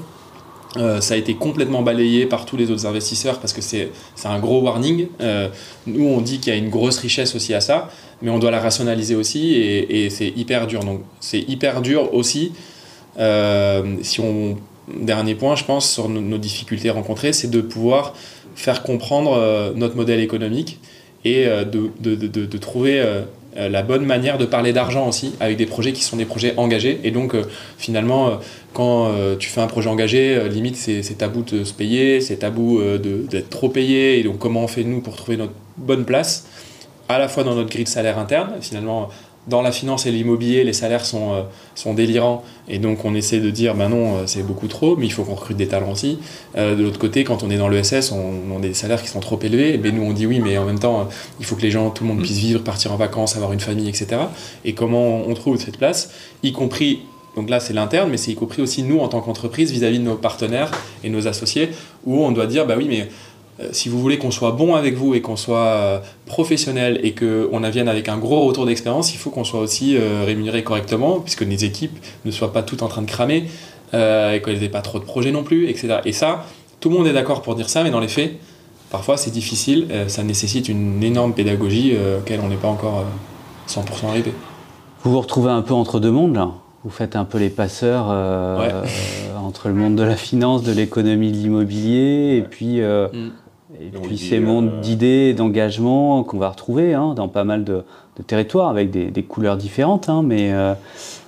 Euh, ça a été complètement balayé par tous les autres investisseurs parce que c'est un gros warning. Euh, nous, on dit qu'il y a une grosse richesse aussi à ça, mais on doit la rationaliser aussi et, c'est hyper dur. Donc, c'est hyper dur aussi. euh, si on dernier point, je pense, sur nos, difficultés rencontrées, c'est de pouvoir faire comprendre notre modèle économique et de, de, trouver la bonne manière de parler d'argent aussi avec des projets qui sont des projets engagés. Et donc, euh, finalement, euh, quand euh, tu fais un projet engagé, euh, limite, c'est tabou de se payer, c'est tabou euh, d'être trop payé. Et donc, comment on fait, nous, pour trouver notre bonne place, à la fois dans notre grille de salaire interne, finalement, dans la finance et l'immobilier, les salaires sont, euh, sont délirants. Et donc, on essaie de dire, ben non, euh, c'est beaucoup trop, mais il faut qu'on recrute des talents aussi. Euh, de l'autre côté, quand on est dans l'ESS, on, on a des salaires qui sont trop élevés. Mais nous, on dit oui, mais en même temps, il faut que les gens, tout le monde puisse vivre, partir en vacances, avoir une famille, etc. Et comment on trouve cette place, y compris, donc là, c'est l'interne, mais c'est y compris aussi nous, en tant qu'entreprise, vis-à-vis de nos partenaires et nos associés, où on doit dire, bah oui, mais si vous voulez qu'on soit bon avec vous et qu'on soit euh, professionnel et qu'on vienne avec un gros retour d'expérience, il faut qu'on soit aussi euh, rémunéré correctement, puisque les équipes ne soient pas toutes en train de cramer euh, et qu'elles n'aient pas trop de projets non plus, etc. Et ça, tout le monde est d'accord pour dire ça, mais dans les faits, parfois c'est difficile, euh, ça nécessite une énorme pédagogie euh, auquel on n'est pas encore euh, 100% arrivé. Vous vous retrouvez un peu entre deux mondes là Vous faites un peu les passeurs euh, Ouais. euh, entre le monde de la finance, de l'économie, de l'immobilier, et puis, euh, Mm. Et puis ces mondes euh, d'idées et d'engagement qu'on va retrouver hein, dans pas mal de, de territoires avec des, des couleurs différentes. hein, mais euh,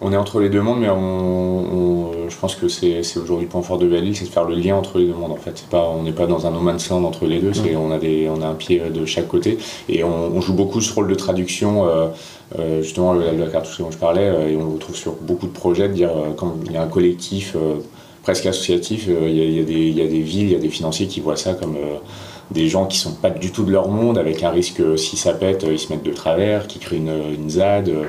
On est entre les deux mondes, mais on, on- je pense que c'est aujourd'hui le point fort de Belle-Île, c'est de faire le lien entre les deux mondes. En fait, pas, on n'est pas dans un no man's land entre les deux, c'est on a des, on a un pied de chaque côté, et on, on joue beaucoup ce rôle de traduction. euh, euh, justement, le, la cartouche dont je parlais, euh, et on le retrouve sur beaucoup de projets, de dire euh, quand il y a un collectif euh, presque associatif, euh, il y, y a des, il y a des villes, il y a des financiers qui voient ça comme euh, des gens qui sont pas du tout de leur monde, avec un risque, euh, si ça pète, euh, ils se mettent de travers, qui créent une, une ZAD. euh,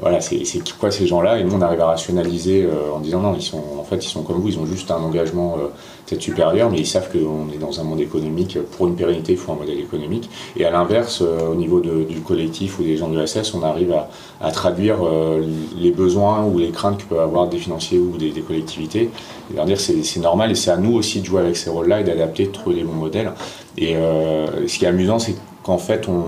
voilà, c'est quoi ces gens-là Et nous, on arrive à rationaliser euh, en disant non, ils sont, en fait, ils sont comme vous, ils ont juste un engagement euh, peut-être supérieur, mais ils savent qu'on est dans un monde économique. Pour une pérennité, il faut un modèle économique. Et à l'inverse, euh, au niveau du collectif ou des gens de l'ESS, on arrive à, traduire euh, les besoins ou les craintes que peuvent avoir des financiers ou des, collectivités. Et dire c'est normal et c'est à nous aussi de jouer avec ces rôles-là et d'adapter, de trouver les bons modèles. Et euh, ce qui est amusant, c'est qu'en fait, on,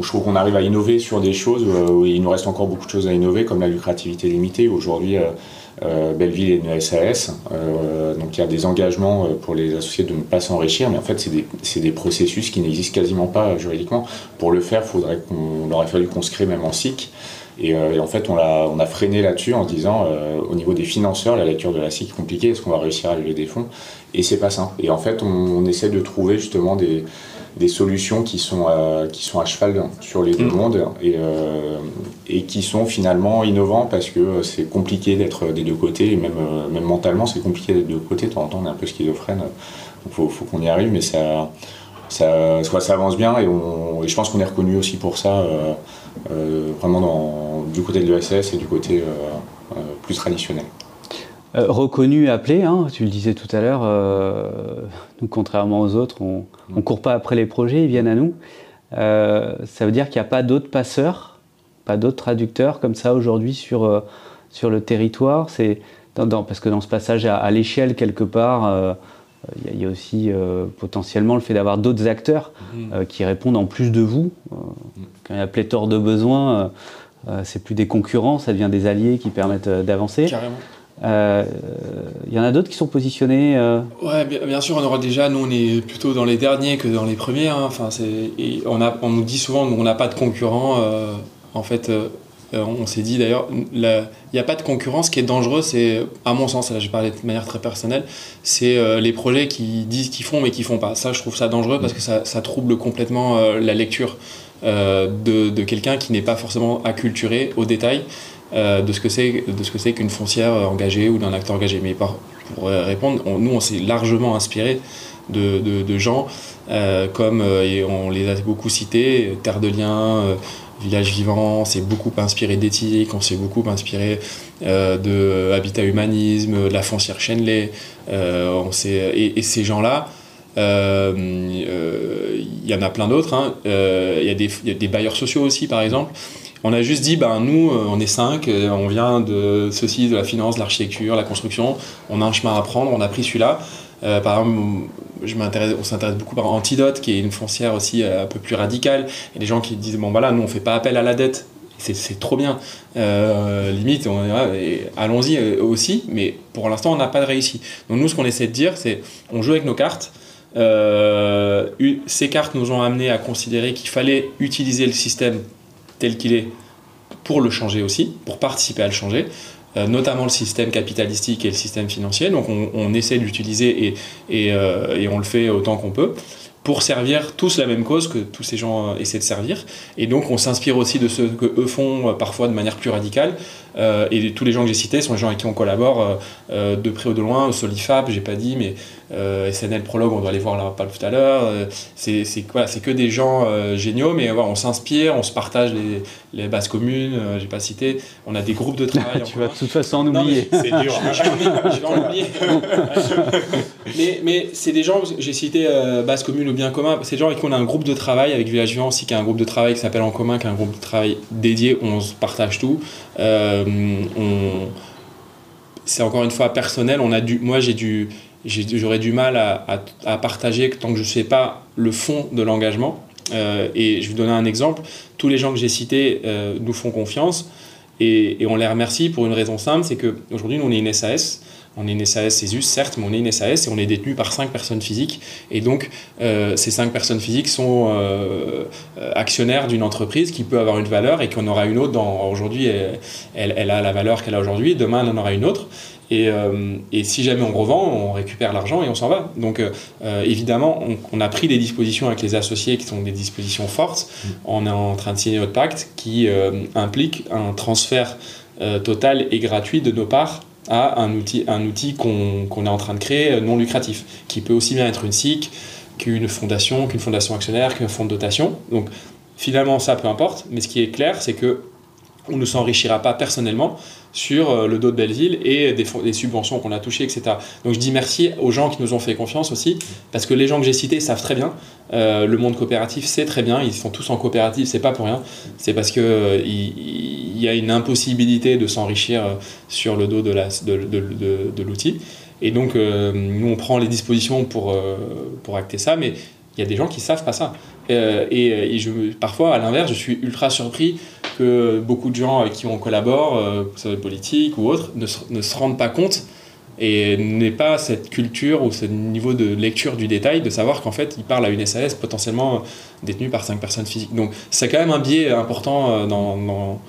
je trouve qu'on arrive à innover sur des choses où il nous reste encore beaucoup de choses à innover, comme la lucrativité limitée. Aujourd'hui, Belleville est une SAS, euh, donc il y a des engagements euh, pour les associés de ne pas s'enrichir, mais en fait, c'est des, des processus qui n'existent quasiment pas juridiquement. Pour le faire, faudrait qu'on, aurait fallu qu'on se crée même en SIC. Et, euh, en fait, on a, freiné là-dessus en disant, euh, au niveau des financeurs, la lecture de la SIC est compliquée, est-ce qu'on va réussir à lever des fonds? Et c'est pas simple. Et en fait, on essaie de trouver justement des, des solutions qui sont, euh, qui sont à cheval sur les deux mondes et, euh, et qui sont finalement innovants parce que c'est compliqué d'être des deux côtés, et même, euh, même mentalement, c'est compliqué d'être des deux côtés. De temps en temps, on est un peu schizophrène, donc faut, faut qu'on y arrive, mais ça ça, soit ça avance bien et, on, et je pense qu'on est reconnu aussi pour ça, vraiment dans, du côté de l'ESS et du côté plus traditionnel. Euh, reconnu, appelé, hein, tu le disais tout à l'heure, euh, nous, contrairement aux autres, on ne court pas après les projets, ils viennent à nous. Euh, ça veut dire qu'il n'y a pas d'autres passeurs, pas d'autres traducteurs comme ça aujourd'hui sur, sur le territoire. C'est parce que dans ce passage à, l'échelle, quelque part, il y, a aussi potentiellement le fait d'avoir d'autres acteurs mmh. qui répondent en plus de vous. Quand il y a pléthore de besoins, c'est plus des concurrents, ça devient des alliés qui permettent d'avancer. Carrément. Il euh, y en a d'autres qui sont positionnés euh... Ouais, bien, sûr, on aura déjà, nous on est plutôt dans les derniers que dans les premiers. Hein. Enfin, on, a, on nous dit souvent qu'on n'a pas de concurrents. Euh, en fait, euh, on s'est dit d'ailleurs, il n'y a pas de concurrence. Ce qui est dangereux, c'est, à mon sens, là je parler de manière très personnelle, c'est les projets qui disent qu'ils font mais qui font pas. Ça, je trouve ça dangereux parce que ça, ça trouble complètement la lecture de, de quelqu'un qui n'est pas forcément acculturé au détail. Euh, de ce que c'est de ce que c'est qu'une foncière engagée ou d'un acteur engagé. Mais pour répondre, nous on s'est largement inspiré de, de, gens euh, comme euh, et on les a beaucoup cités, Terre de Liens. Village Vivant, on s'est beaucoup inspiré d'éthique, on s'est beaucoup inspiré de Habitat Humanisme, de la foncière Chenley. on et, et, ces gens-là, il y en a plein d'autres. Hein. Il y, a des bailleurs sociaux aussi, par exemple. On a juste dit, ben, nous, euh, on est cinq, euh, on vient de ceci, de la finance, de l'architecture, la construction, on a un chemin à prendre, on a pris celui-là. Euh, par exemple, je on s'intéresse beaucoup par Antidote, qui est une foncière aussi un peu plus radicale. Et les gens qui disent, bon, voilà, nous, on fait pas appel à la dette. C'est trop bien. limite, on allons-y aussi, mais pour l'instant, on n'a pas de réussi. Donc, nous, ce qu'on essaie de dire, c'est on joue avec nos cartes. ces cartes nous ont amené à considérer qu'il fallait utiliser le système tel qu'il est pour le changer aussi, pour participer à le changer, euh, notamment le système capitalistique et le système financier. Donc on, essaie de l'utiliser euh, et, on le fait autant qu'on peut pour servir tous la même cause que tous ces gens euh, essaient de servir. Et donc on s'inspire aussi de ce que eux font parfois de manière plus radicale. Et tous les gens que j'ai cités sont les gens avec qui on collabore de près ou de loin. Solifab, j'ai pas dit, mais euh, SNL Prologue, on doit aller voir là pas tout à l'heure. Euh, c'est quoi C'est que des gens euh, géniaux, mais on s'inspire, on se partage les, les bases communes. j'ai pas cité. On a des groupes de travail. tu vas de toute façon en oublier. C'est dur. je, vais en oublier. mais mais c'est des gens. J'ai cité bases communes ou bien commun. C'est des gens avec qui on a un groupe de travail avec Village Vivant aussi, qui a un groupe de travail qui s'appelle en commun, qui a un groupe de travail dédié où on se partage tout. On c'est encore une fois personnel. On a dû, moi, j'ai dû j'aurais du mal à, à, partager tant que je ne sais pas le fond de l'engagement. Euh, et je vais vous donner un exemple. Tous les gens que j'ai cités euh, nous font confiance et, et, on les remercie pour une raison simple, c'est qu'aujourd'hui, nous, on est une SAS. On est une SAS CESUS, certes, mais on est une SAS et on est détenu par cinq personnes physiques. Et donc, euh, ces cinq personnes physiques sont actionnaires d'une entreprise qui peut avoir une valeur et qu'on aura une autre. Aujourd'hui, elle, elle, a la valeur qu'elle a aujourd'hui. Demain, elle en aura une autre. Et, euh, et, si jamais on revend, on récupère l'argent et on s'en va. Donc euh, euh, évidemment, on, a pris des dispositions avec les associés qui sont des dispositions fortes. Mm. On est en train de signer notre pacte qui implique un transfert total et gratuit de nos parts à un outil, un outil qu'on est en train de créer non lucratif, qui peut aussi bien être une SIC qu'une fondation, qu'une fondation actionnaire, qu'un fonds de dotation. Donc finalement, ça peu importe, mais ce qui est clair, c'est que on ne s'enrichira pas personnellement sur euh, le dos de Belleville et des, subventions qu'on a touchées, etc. Donc je dis merci aux gens qui nous ont fait confiance aussi, parce que les gens que j'ai cités savent très bien, euh, le monde coopératif sait très bien, ils sont tous en coopérative, c'est pas pour rien, c'est parce qu'il euh, il y, a une impossibilité de s'enrichir sur le dos de l'outil. Et donc nous on prend les dispositions pour, acter ça, mais il y a des gens qui savent pas ça. et, je, parfois, à l'inverse, je suis ultra surpris que beaucoup de gens avec qui on collabore, euh, que ce soit politique ou autre, ne se, ne se rendent pas compte et n'aient pas cette culture ou ce niveau de lecture du détail de savoir qu'en fait ils parlent à une SAS potentiellement détenue par cinq personnes physiques. Donc c'est quand même un biais important euh, dans, dans,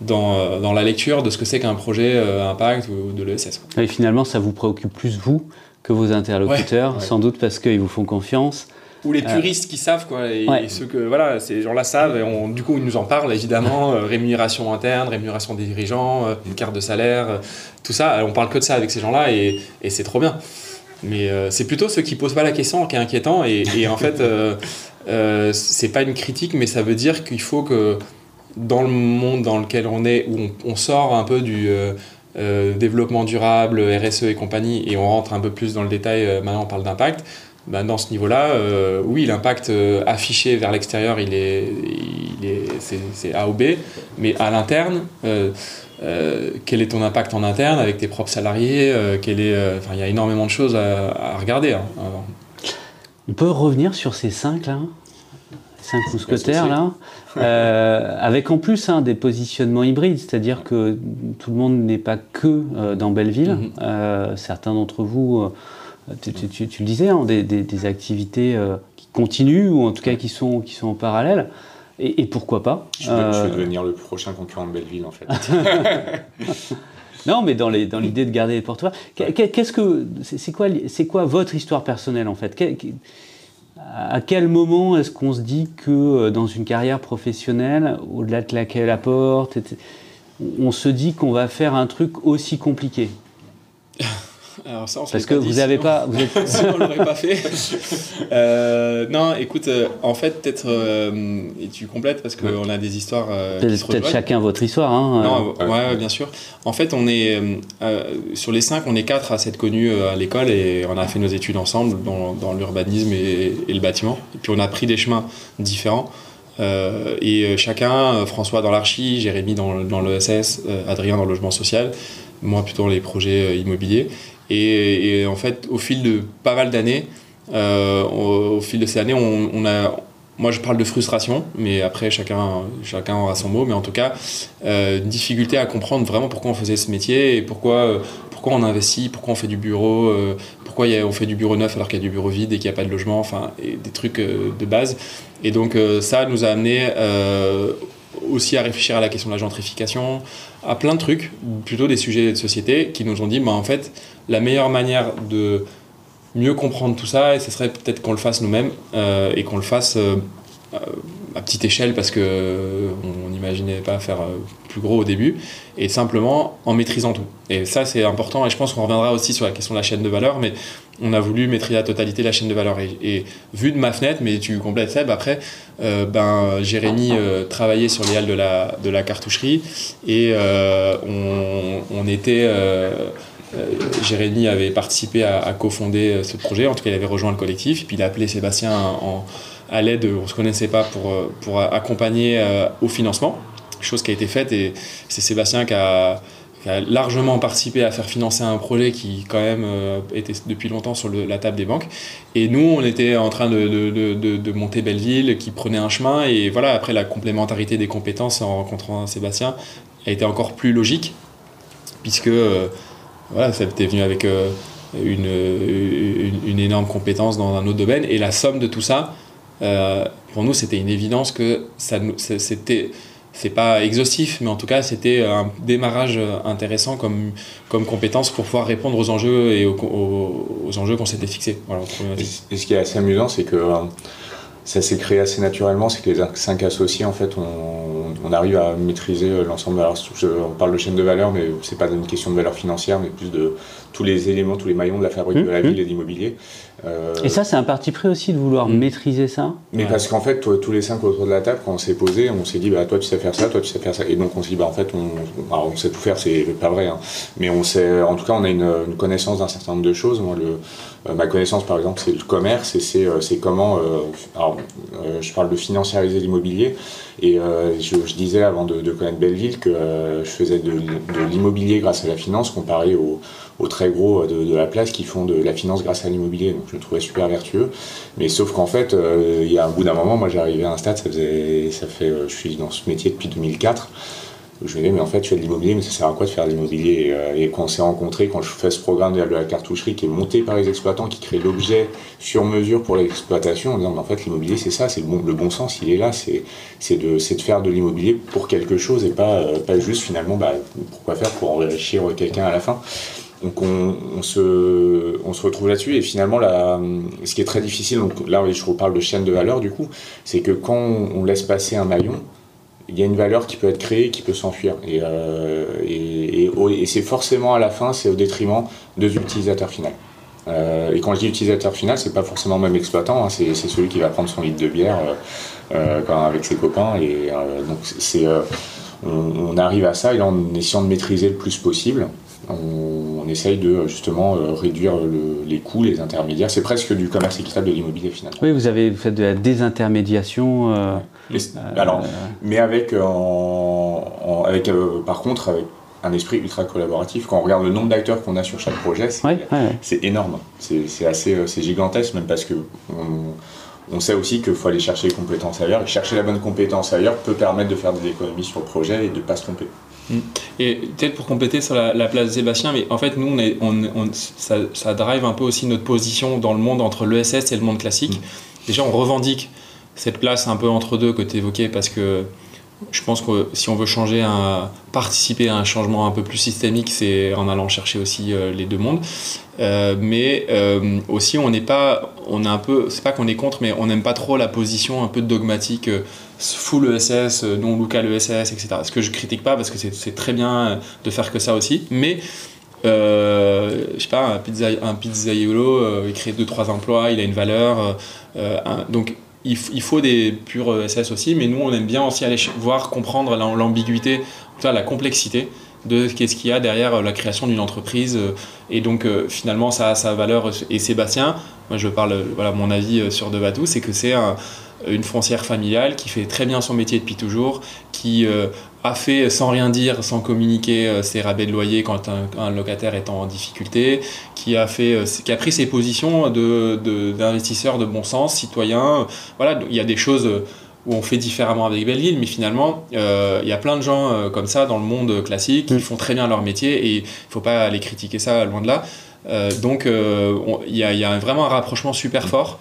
dans, euh, dans la lecture de ce que c'est qu'un projet impact ou de l'ESS. Et finalement ça vous préoccupe plus vous que vos interlocuteurs, sans doute parce qu'ils vous font confiance ou les puristes qui savent quoi et, ceux que voilà ces gens-là savent et on, du coup ils nous en parlent évidemment euh, rémunération interne rémunération des dirigeants euh, une carte de salaire euh, tout ça on parle que de ça avec ces gens-là et, et c'est trop bien. Mais c'est plutôt ceux qui posent pas la question qui est inquiétant. Et, et en fait, c'est pas une critique, mais ça veut dire qu'il faut que dans le monde dans lequel on est, où on, on sort un peu du développement durable, RSE et compagnie, et on rentre un peu plus dans le détail, maintenant on parle d'impact, ben dans ce niveau-là, euh, oui, l'impact euh, affiché vers l'extérieur, il est, il est, c'est, c'est A ou B, mais à l'interne, euh, euh, quel est ton impact en interne avec tes propres salariés euh, quel est, euh, enfin, Il y a énormément de choses à, à regarder. hein. Alors, On peut revenir sur ces cinq là Cinq mousquetaires là Euh, Avec en plus hein, des positionnements hybrides, c'est-à-dire que tout le monde n'est pas que euh, dans Belleville. Mhm. Euh, certains d'entre vous, euh, tu, tu- tu- tu le disais, hein, des, des- des activités euh, qui continuent ou en tout cas qui sont, qui sont en parallèle. Et, et pourquoi pas Je veux, je veux Euh, devenir le prochain concurrent de Belleville en fait. Non, mais dans les- dans l'idée de garder les portes ouvertes. Qu'est- qu'est- Qu'est-ce que c'est quoi, c'est quoi votre histoire personnelle en fait? À quel moment est-ce qu'on se dit que euh, dans une carrière professionnelle, au-delà de claquer la porte, on se dit qu'on va faire un truc aussi compliqué? alors ça, on se Parce que pas vous n'avez pas, vous êtes- Sinon, on l'aurait pas fait. Euh, non, écoute, euh, en fait, peut-être, euh, et tu complètes parce qu'on a des histoires euh, peut-être chacun votre histoire. Hein, Non, euh, ouais, ouais, bien sûr. En fait, on est euh, euh, sur les cinq, on est quatre à s'être connus euh, à l'école et on a fait nos études ensemble dans, dans l'urbanisme et, et le bâtiment. Et puis on a pris des chemins différents. Euh, et euh, chacun, euh, François dans l'archi, Jérémy dans, le- dans l'ESS, euh, Adrien dans le logement social, moi plutôt dans les projets euh, immobiliers. Et, en fait, au fil de pas mal d'années, euh, au, fil de ces années, on, a, moi je parle de frustration, mais après chacun, chacun aura son mot, mais en tout cas, euh, difficulté à comprendre vraiment pourquoi on faisait ce métier et pourquoi, euh, pourquoi on investit, pourquoi on fait du bureau, euh, pourquoi on fait du bureau neuf alors qu'il y a du bureau vide et qu'il n'y a pas de logement, enfin, des trucs de base. Et donc ça nous a amené aussi à réfléchir à la question de la gentrification, à plein de trucs, plutôt des sujets de société qui nous ont dit, bah, en fait, la meilleure manière de mieux comprendre tout ça, et ce serait peut-être qu'on le fasse nous-mêmes euh, et qu'on le fasse euh, euh, petite échelle parce que euh, on n'imaginait pas faire euh, plus gros au début et simplement en maîtrisant tout. Et ça c'est important et je pense qu'on reviendra aussi sur la question de la chaîne de valeur, mais on a voulu maîtriser la totalité de la chaîne de valeur. Et, vu de ma fenêtre, mais tu complètes Seb après, euh, ben Jérémy euh, travaillait sur les halles de la de la cartoucherie et on, était Jérémy avait participé à, à cofonder ce projet, en tout cas il avait rejoint le collectif, puis il a appelé Sébastien en, à l'aide, on ne se connaissait pas, pour, euh, pour accompagner euh, au financement, chose qui a été faite et c'est Sébastien qui a, largement participé à faire financer un projet qui quand même euh, était depuis longtemps sur la table des banques. Et nous, on était en train de, de- de- monter Belleville, qui prenait un chemin, et voilà, après la complémentarité des compétences en rencontrant Sébastien a été encore plus logique, puisque euh, voilà, ça était venu avec une, une énorme compétence dans un autre domaine. Et la somme de tout ça, euh, pour nous, c'était une évidence que ça, c'était, c'est pas exhaustif, mais en tout cas, c'était un démarrage intéressant comme, comme compétence pour pouvoir répondre aux enjeux et aux, aux- aux enjeux qu'on s'était fixés. Voilà, Et, ce qui est assez amusant, c'est que euh, ça s'est créé assez naturellement, c'est que les cinq associés, en fait, on, on arrive à maîtriser euh, l'ensemble. Alors, je- on parle de chaîne de valeur, mais c'est pas une question de valeur financière, mais plus de tous les éléments, tous les maillons de la fabrique Mmh, de la mmh. ville et de l'immobilier. Euh, Et ça, c'est un parti pris aussi de vouloir Mm. maîtriser ça Mais Ouais. parce qu'en fait, toi, tous les cinq autour de la table, quand on s'est posé, on s'est dit, bah, toi tu sais faire ça, toi tu sais faire ça. Et donc on s'est dit, bah, en fait, on, on- alors, on sait tout faire, c'est pas vrai. hein. Mais on sait, en tout cas, on a une, une connaissance d'un certain nombre de choses. Moi, le, euh, ma connaissance, par exemple, c'est le commerce et c'est euh, comment. euh, alors, euh, je parle de financiariser l'immobilier. Et euh, je, je disais avant de, de connaître Belleville que euh, je faisais de, de l'immobilier grâce à la finance comparé aux, aux très gros de, de la place qui font de la finance grâce à l'immobilier. Donc je le trouvais super vertueux. Mais sauf qu'en fait, euh, il y a un bout d'un moment, moi j'arrivais à un stade, ça faisait, ça fait, euh, je suis dans ce métier depuis 2004. Je me disais, mais en fait, tu fais de l'immobilier, mais ça sert à quoi de faire de l'immobilier et, euh, et quand on s'est rencontrés, quand je fais ce programme de la cartoucherie qui est monté par les exploitants, qui crée l'objet sur mesure pour l'exploitation, en disant, mais en fait, l'immobilier, c'est ça, c'est le bon, sens, il est là, c'est de, faire de l'immobilier pour quelque chose et pas, euh, pas juste finalement, bah, pourquoi faire pour enrichir quelqu'un à la fin. Donc on, se, retrouve là-dessus et finalement là, ce qui est très difficile, donc là je reparle de chaîne de valeur du coup, c'est que quand on laisse passer un maillon, il y a une valeur qui peut être créée, qui peut s'enfuir. Et, euh, c'est forcément à la fin, c'est au détriment des utilisateurs finaux. Euh, et quand je dis utilisateur final, c'est pas forcément même exploitant, hein, c'est celui qui va prendre son litre de bière euh, avec ses copains. Et donc c'est, on, arrive à ça et en essayant de maîtriser le plus possible, on, essaye de justement réduire les coûts, les intermédiaires. C'est presque du commerce équitable de l'immobilier finalement. Oui, vous avez fait de la désintermédiation. alors, mais avec, avec par contre, avec un esprit ultra collaboratif. Quand on regarde le nombre d'acteurs qu'on a sur chaque projet, c'est énorme. C'est assez euh, c'est gigantesque, même parce que on, sait aussi qu'il faut aller chercher les compétences ailleurs. Et chercher la bonne compétence ailleurs peut permettre de faire des économies sur le projet et de ne pas se tromper. Mm. Et peut-être pour compléter sur la, place de Sébastien, mais en fait, nous, on est, on, ça, ça, drive un peu aussi notre position dans le monde entre l'ESS et le monde classique. Mm. Déjà, on revendique cette place un peu entre deux que tu évoquais parce que je pense que si on veut changer, participer à un changement un peu plus systémique, c'est en allant chercher aussi euh, les deux mondes. Euh, mais euh, aussi, on n'est pas, on est un peu, c'est pas qu'on est contre, mais on n'aime pas trop la position un peu dogmatique, full ESS, non local ESS, etc. Ce que je critique pas parce que c'est très bien de faire que ça aussi, mais je sais pas, un, pizza, un pizzaiolo, il crée 2-3 emplois, il a une valeur. donc il, faut des purs SS aussi, mais nous, on aime bien aussi aller voir, comprendre l'ambiguïté, la complexité de qu'est-ce qu'il y a derrière euh, la création d'une entreprise. Euh, et donc, euh, finalement, ça a sa valeur. Et Sébastien, moi, je parle, voilà, mon avis sur Devatou, c'est que c'est une foncière familiale qui fait très bien son métier depuis toujours, qui a fait sans rien dire, sans communiquer euh, ses rabais de loyer quand un, locataire est en difficulté, qui a, fait, euh, qui a pris ses positions d'investisseur de, de, bon sens, citoyen. Voilà, il y a des choses où on fait différemment avec Belleville, mais finalement, euh, il y a plein de gens comme ça dans le monde classique qui mm. font très bien leur métier et il ne faut pas les critiquer ça loin de là. donc il y, y, a vraiment un rapprochement super fort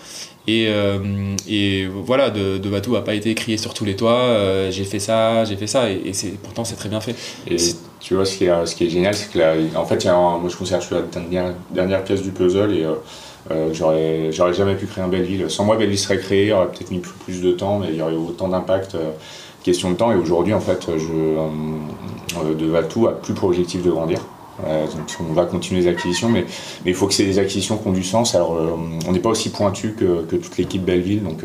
et, euh, et voilà, de, de Batou n'a pas été crié sur tous les toits, euh, j'ai fait ça, j'ai fait ça, et, c'est, pourtant c'est très bien fait. Et tu vois, ce qui est, ce qui est génial, c'est que là, en fait, y a moi je considère que je suis la dernière, dernière pièce du puzzle, et euh, j'aurais, j'aurais jamais pu créer un Belleville. Sans moi, Belleville serait créé, il aurait peut-être mis plus, de temps, mais il y aurait autant d'impact. question de temps, et aujourd'hui, en fait, je, de Vatou a plus pour objectif de grandir. Euh, donc on va continuer les acquisitions, mais, il faut que c'est des acquisitions qui ont du sens. Alors euh, on n'est pas aussi pointu que, que toute l'équipe Belleville, donc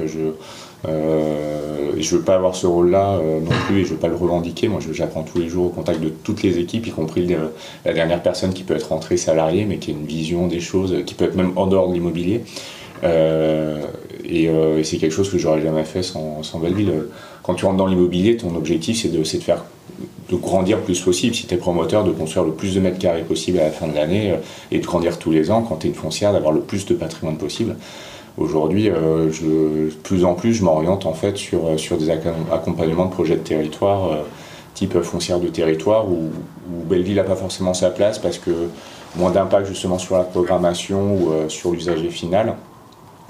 euh, je veux pas avoir ce rôle-là non plus et je veux pas le revendiquer. Moi, j'apprends tous les jours au contact de toutes les équipes, y compris la dernière personne qui peut être rentrée salariée, mais qui a une vision des choses, qui peut être même en dehors de l'immobilier. et, c'est quelque chose que j'aurais jamais fait sans, sans Belleville. Quand tu rentres dans l'immobilier, ton objectif c'est de, faire de grandir le plus possible. Si tu es promoteur, de construire le plus de mètres carrés possible à la fin de l'année euh, et de grandir tous les ans. Quand tu es une foncière, d'avoir le plus de patrimoine possible. Aujourd'hui, euh, de plus en plus, je m'oriente en fait sur, euh, sur des accompagnements de projets de territoire, type foncière de territoire, où, Belleville n'a pas forcément sa place parce que moins d'impact justement sur la programmation ou sur l'usager final.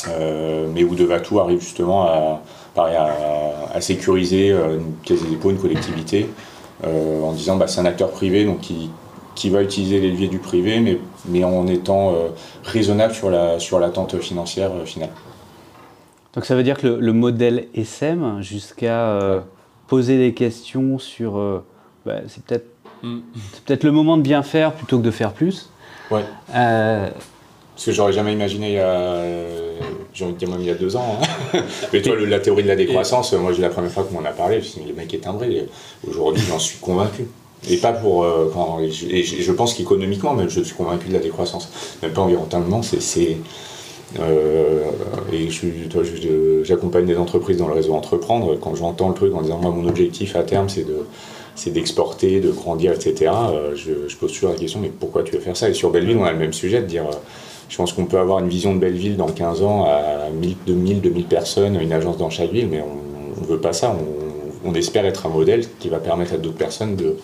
mais où Devatou arrive justement à, à, sécuriser une caisse des dépôts, une collectivité, euh, en disant bah, c'est un acteur privé donc qui, qui va utiliser les leviers du privé, mais, mais en étant euh, raisonnable sur la sur l'attente financière euh, finale. Donc ça veut dire que le, modèle SM, jusqu'à poser des questions sur, bah, c'est peut-être mm. peut-être le moment de bien faire plutôt que de faire plus. Ouais. Ce que j'aurais jamais imaginé il y a, j'ai envie de dire même il y a deux ans. Hein. Mais toi, la théorie de la décroissance, moi, j'ai la première fois qu'on m'en a parlé, je me le mec est timbré. Aujourd'hui, j'en suis convaincu. Et pas pour. Euh, et je, pense qu'économiquement, même, je suis convaincu de la décroissance. Même pas environnementalement, c'est. Euh, et j'accompagne des entreprises dans le réseau Entreprendre. Quand j'entends le truc en disant, moi, mon objectif à terme, c'est de c'est d'exporter, de grandir, etc. Euh, je, pose toujours la question, mais pourquoi tu veux faire ça? Et sur Belleville, on a le même sujet de dire, je pense qu'on peut avoir une vision de Belleville dans 15 ans à 1000, 2000, 2000 personnes, une agence dans chaque ville, mais on ne veut pas ça. On, espère être un modèle qui va permettre à d'autres personnes de, euh,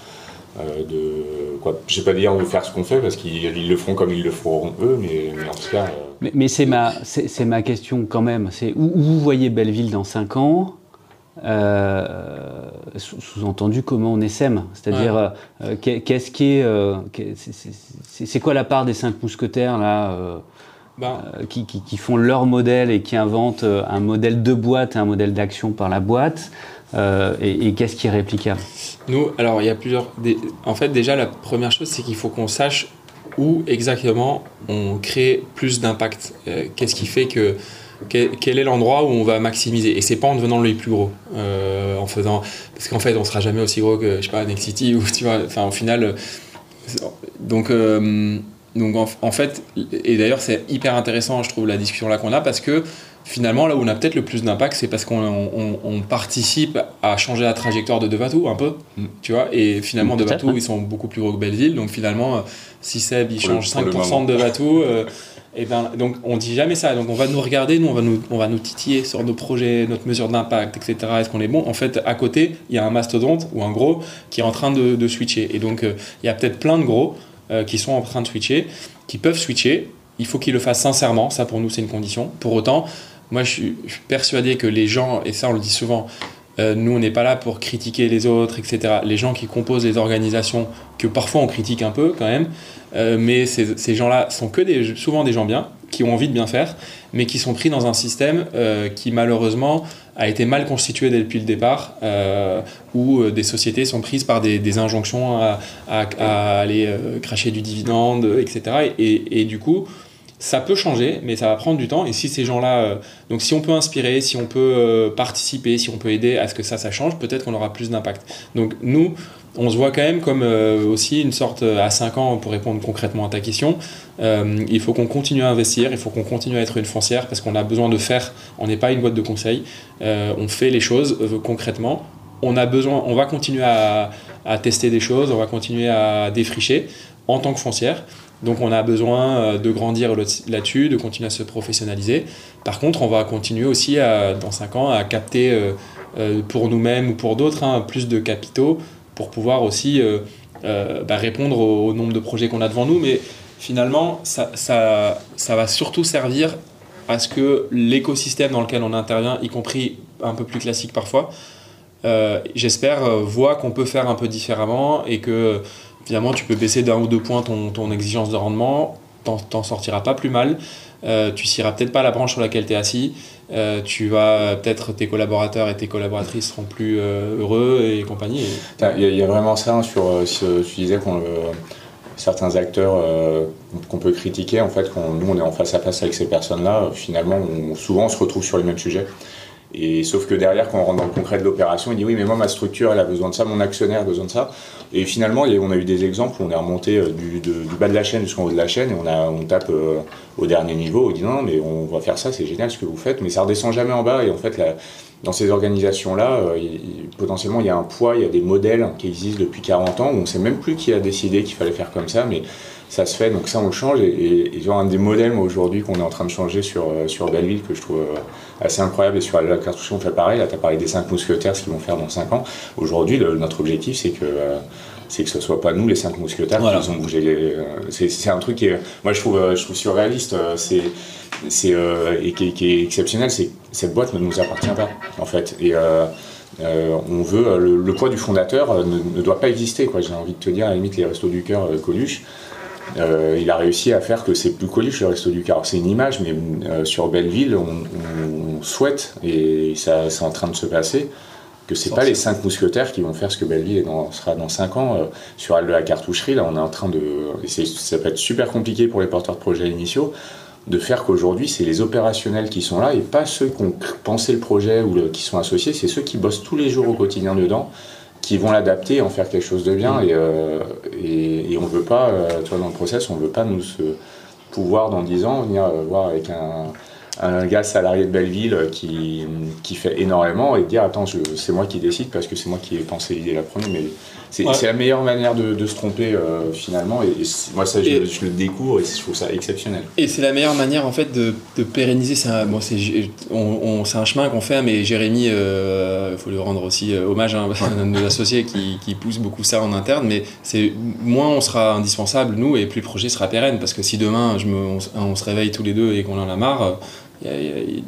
de quoi, je ne vais pas dire de faire ce qu'on fait parce qu'ils le font comme ils le feront eux, mais, en tout cas. Euh, mais, c'est ma, c'est, ma question quand même. C'est où, où, vous voyez Belleville dans 5 ans euh, sous-entendu comment on essaime, c'est-à-dire euh, qu'est-ce qui est, euh, c'est quoi la part des cinq mousquetaires là ben. qui, qui, font leur modèle et qui inventent un modèle de boîte et un modèle d'action par la boîte? Et, qu'est-ce qui est réplicable Nous, alors il y a plusieurs. En fait, déjà la première chose, c'est qu'il faut qu'on sache où exactement on crée plus d'impact Qu'est-ce qui fait que quel, est l'endroit où on va maximiser? Et c'est pas en devenant le plus gros, en faisant parce qu'en fait on sera jamais aussi gros que je sais pas Next City ou tu vois. Enfin au final, donc donc en, fait, et d'ailleurs c'est hyper intéressant, je trouve, la discussion là qu'on a, parce que finalement, là où on a peut-être le plus d'impact, c'est parce qu'on participe à changer la trajectoire de Devatou un peu, mm. tu vois, et finalement Devatou, ils sont beaucoup plus gros que Belleville, donc finalement, si Seb, il change 5% de Devatou, euh, et ben, donc on dit jamais ça, donc on va nous regarder, nous on va nous, on va nous titiller sur nos projets, notre mesure d'impact, etc. Est-ce qu'on est bon? En fait, à côté, il y a un mastodonte ou un gros qui est en train de, switcher, et donc euh, il y a peut-être plein de gros euh, qui sont en train de switcher, qui peuvent switcher. Il faut qu'ils le fassent sincèrement, ça pour nous c'est une condition. Pour autant, moi je suis, persuadé que les gens, et ça on le dit souvent, euh, nous on n'est pas là pour critiquer les autres, etc. Les gens qui composent les organisations, que parfois on critique un peu quand même, euh, mais ces, gens-là sont que souvent des gens bien, qui ont envie de bien faire, mais qui sont pris dans un système qui malheureusement a été mal constitué depuis le départ, euh, où euh, des sociétés sont prises par des, injonctions à, aller euh, cracher du dividende, etc. Et, du coup, ça peut changer, mais ça va prendre du temps. Et si ces gens-là, donc si on peut inspirer, si on peut participer, si on peut aider à ce que ça, ça change, peut-être qu'on aura plus d'impact. Donc nous, on se voit quand même comme euh, aussi une sorte, euh, à 5 ans, pour répondre concrètement à ta question, euh, il faut qu'on continue à investir, il faut qu'on continue à être une foncière parce qu'on a besoin de faire, on n'est pas une boîte de conseil, on fait les choses concrètement, on a besoin, on va continuer à, tester des choses, on va continuer à défricher en tant que foncière. Donc on a besoin de grandir là-dessus, de continuer à se professionnaliser. Par contre, on va continuer aussi dans 5 ans à capter pour nous-mêmes ou pour d'autres hein, plus de capitaux pour pouvoir aussi euh, euh, bah, répondre au, nombre de projets qu'on a devant nous. Mais finalement, ça, ça, ça va surtout servir à ce que l'écosystème dans lequel on intervient, y compris un peu plus classique parfois, euh, j'espère, voit qu'on peut faire un peu différemment et que finalement tu peux baisser d'un ou deux points ton, ton exigence de rendement, t'en sortiras pas plus mal. Euh, tu cireras peut-être pas la branche sur laquelle tu es assis, euh, tu vas peut-être tes collaborateurs et tes collaboratrices seront plus euh, heureux et compagnie. Il y, a vraiment ça hein, sur, ce tu disais qu'on certains acteurs qu'on peut critiquer, en fait, quand nous on est en face à face avec ces personnes-là, finalement, souvent on se retrouve sur les mêmes sujets. Et sauf que derrière, quand on rentre dans le concret de l'opération, il dit oui, mais moi, ma structure, elle a besoin de ça, mon actionnaire a besoin de ça. Et finalement, on a eu des exemples où on est remonté euh, du, bas de la chaîne jusqu'en haut de la chaîne et on, tape euh, au dernier niveau, on dit non, mais on va faire ça, c'est génial ce que vous faites, mais ça redescend jamais en bas. Et en fait, dans ces organisations-là, euh, potentiellement, il y a un poids, il y a des modèles qui existent depuis 40 ans où on ne sait même plus qui a décidé qu'il fallait faire comme ça, mais ça se fait, donc ça on le change. Et, et, genre un des modèles aujourd'hui qu'on est en train de changer sur, euh, sur Belleville que je trouve euh, assez incroyable et sur la cartouche on fait pareil. Là tu as parlé des 5 mousquetaires, ce qu'ils vont faire dans 5 ans. Aujourd'hui notre objectif c'est que euh, c'est que ce soit pas nous les 5 mousquetaires qui ont bougé. c'est un truc qui est, moi je trouve, je trouve surréaliste c'est, c'est, et qui, est exceptionnel. C'est cette boîte ne nous appartient pas en fait. Et, on veut le, poids du fondateur ne, doit pas exister. J'ai envie de te dire, à la limite, les restos du cœur Coluche, euh, il a réussi à faire que c'est plus Coluche le resto du car. C'est une image, mais euh, sur Belleville, on, souhaite, et ça c'est en train de se passer, que c'est pas les cinq mousquetaires qui vont faire ce que Belleville sera dans cinq ans. Euh, sur de la cartoucherie, là, on est en train de. ça peut être super compliqué pour les porteurs de projets initiaux de faire qu'aujourd'hui, c'est les opérationnels qui sont là et pas ceux qui ont pensé le projet ou qui sont associés, c'est ceux qui bossent tous les jours au quotidien dedans qui vont l'adapter et en faire quelque chose de bien. Mm. Et, euh, et, et, on veut pas, euh, toi, dans le process, on veut pas nous pouvoir dans 10 ans venir euh, voir avec un, un gars salarié de Belleville qui, qui fait énormément et dire attends c'est moi qui décide parce que c'est moi qui ai pensé l'idée la première mais c'est la meilleure manière de, de se tromper euh, finalement. Et, moi ça je, le découvre et je trouve ça exceptionnel. Et c'est la meilleure manière en fait de, de pérenniser c'est un, bon, on, un chemin qu'on fait mais Jérémy il euh, faut lui rendre aussi euh, hommage à un de nos associés qui, qui pousse beaucoup ça en interne mais c'est moins on sera indispensable nous et plus le projet sera pérenne parce que si demain je me, on, on se réveille tous les deux et qu'on en a marre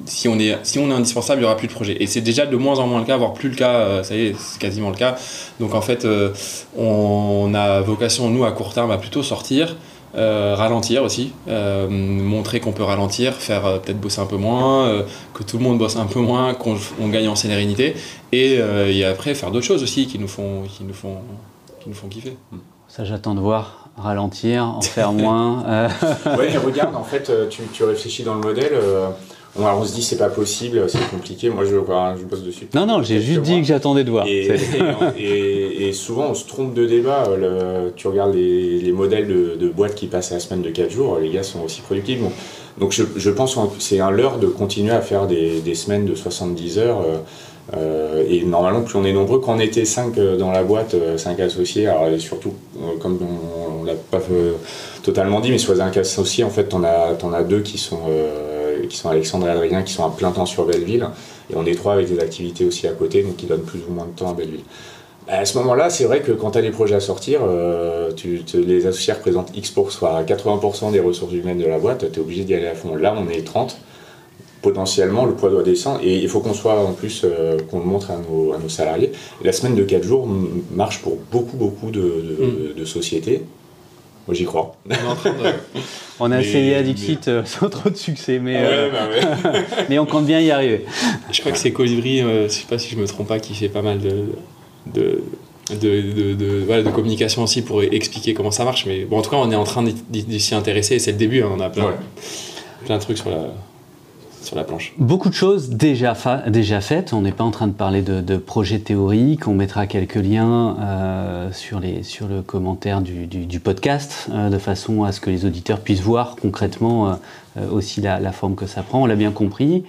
si on, est, si on est indispensable, il n'y aura plus de projet. Et c'est déjà de moins en moins le cas, voire plus le cas, euh, ça y est, c'est quasiment le cas. Donc en fait, euh, on a vocation, nous, à court terme, à plutôt sortir, euh, ralentir aussi, montrer qu'on peut ralentir, faire peut-être bosser un peu moins, que tout le monde bosse un peu moins, qu'on gagne en sérénité, et, et après faire d'autres choses aussi qui nous font, qui nous font, qui nous font kiffer. Ça, j'attends de voir ralentir, en faire moins. euh, Ouais, mais regarde, en fait, euh, tu, tu réfléchis dans le modèle. euh, on, se dit c'est pas possible, c'est compliqué. Moi, je, je bosse dessus. Non, non, j'ai juste dit que j'attendais de voir. Et, C'est- et- et souvent, on se trompe de débat. Le- tu regardes les, les modèles de, de boîtes qui passent à la semaine de 4 jours, les gars sont aussi productifs. Bon, donc, je, je pense que c'est un leurre de continuer à faire des, des semaines de 70 heures. euh, euh, et normalement, plus on est nombreux, quand on était 5 dans la boîte, 5 associés, alors surtout, euh, comme on, on l'a pas euh, totalement dit, mais sur les 5 associés, en fait, t'en as, t'en as deux qui sont, euh, qui sont Alexandre et Adrien, qui sont à plein temps sur Belleville. Et on est trois avec des activités aussi à côté, donc qui donnent plus ou moins de temps à Belleville. Bah, À ce moment-là, c'est vrai que quand tu as des projets à sortir, euh, tu, les associés représentent X pour soit 80% des ressources humaines de la boîte, tu es obligé d'y aller à fond. Là, on est 30. Potentiellement, le poids doit descendre et il faut qu'on soit en plus, euh, qu'on le montre à nos, à nos salariés. La semaine de 4 jours marche pour beaucoup, beaucoup de, de- de sociétés. Moi, j'y crois. On est en train de- On a Mais- essayé à Dixit euh, sans trop de succès, mais, euh, Ouais, bah ouais. mais on compte bien y arriver. Je crois que c'est Colibri, euh, je sais pas si je me trompe pas, qui fait pas mal de, de, de, de, de- voilà, de communication aussi pour expliquer comment ça marche. Mais bon, en tout cas, on est en train d'y- s'y intéresser et c'est le début. hein, on a plein, Ouais. plein de trucs sur la, sur la planche. Beaucoup de choses déjà, fa- déjà faites. On n'est pas en train de parler de, de projets théoriques. On mettra quelques liens euh, sur, les, sur le commentaire du, du- du podcast, euh, de façon à ce que les auditeurs puissent voir concrètement euh, aussi la, la forme que ça prend. On l'a bien compris.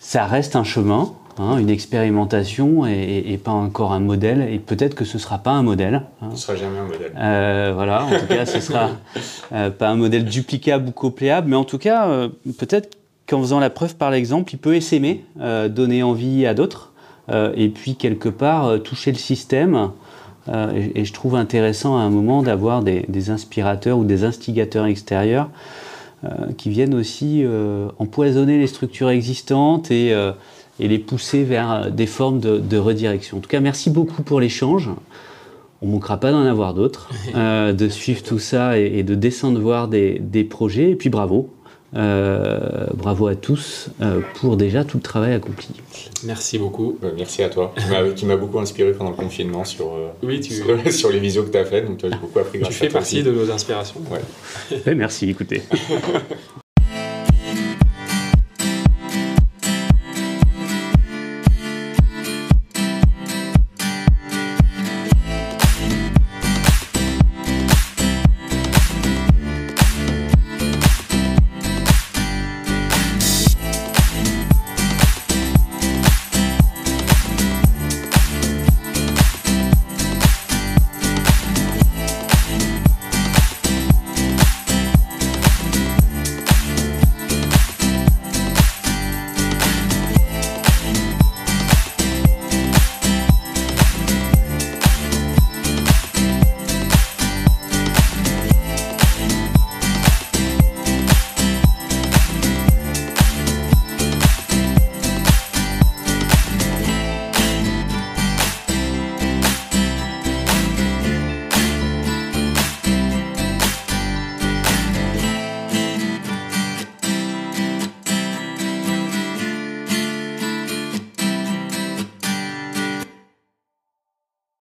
Ça reste un chemin, hein, une expérimentation et, et- et pas encore un modèle. Et peut-être que ce ne sera pas un modèle. hein. Ce sera jamais un modèle. Euh, voilà, en tout cas, ce sera euh, pas un modèle duplicable ou copléable, mais en tout cas, euh, peut-être qu'en faisant la preuve par l'exemple, il peut essaimer, euh, donner envie à d'autres, euh, et puis quelque part euh, toucher le système. Et, et je trouve intéressant à un moment d'avoir des, des inspirateurs ou des instigateurs extérieurs qui viennent aussi empoisonner les structures existantes et, et les pousser vers des formes de, de redirection. En tout cas, merci beaucoup pour l'échange. On ne manquera pas d'en avoir d'autres, de suivre tout ça et, et de descendre voir des, des projets. Et puis bravo. Euh, bravo à tous euh, pour déjà tout le travail accompli. Merci beaucoup. Bah, merci à toi, qui m'a- qui m'a beaucoup inspiré pendant le confinement sur, euh, Oui, tu, sur, sur les visios que tu as fait. Donc, toi, j'ai beaucoup appris tu à fais toi partie aussi. de nos inspirations. Ouais. Eh, merci, écoutez.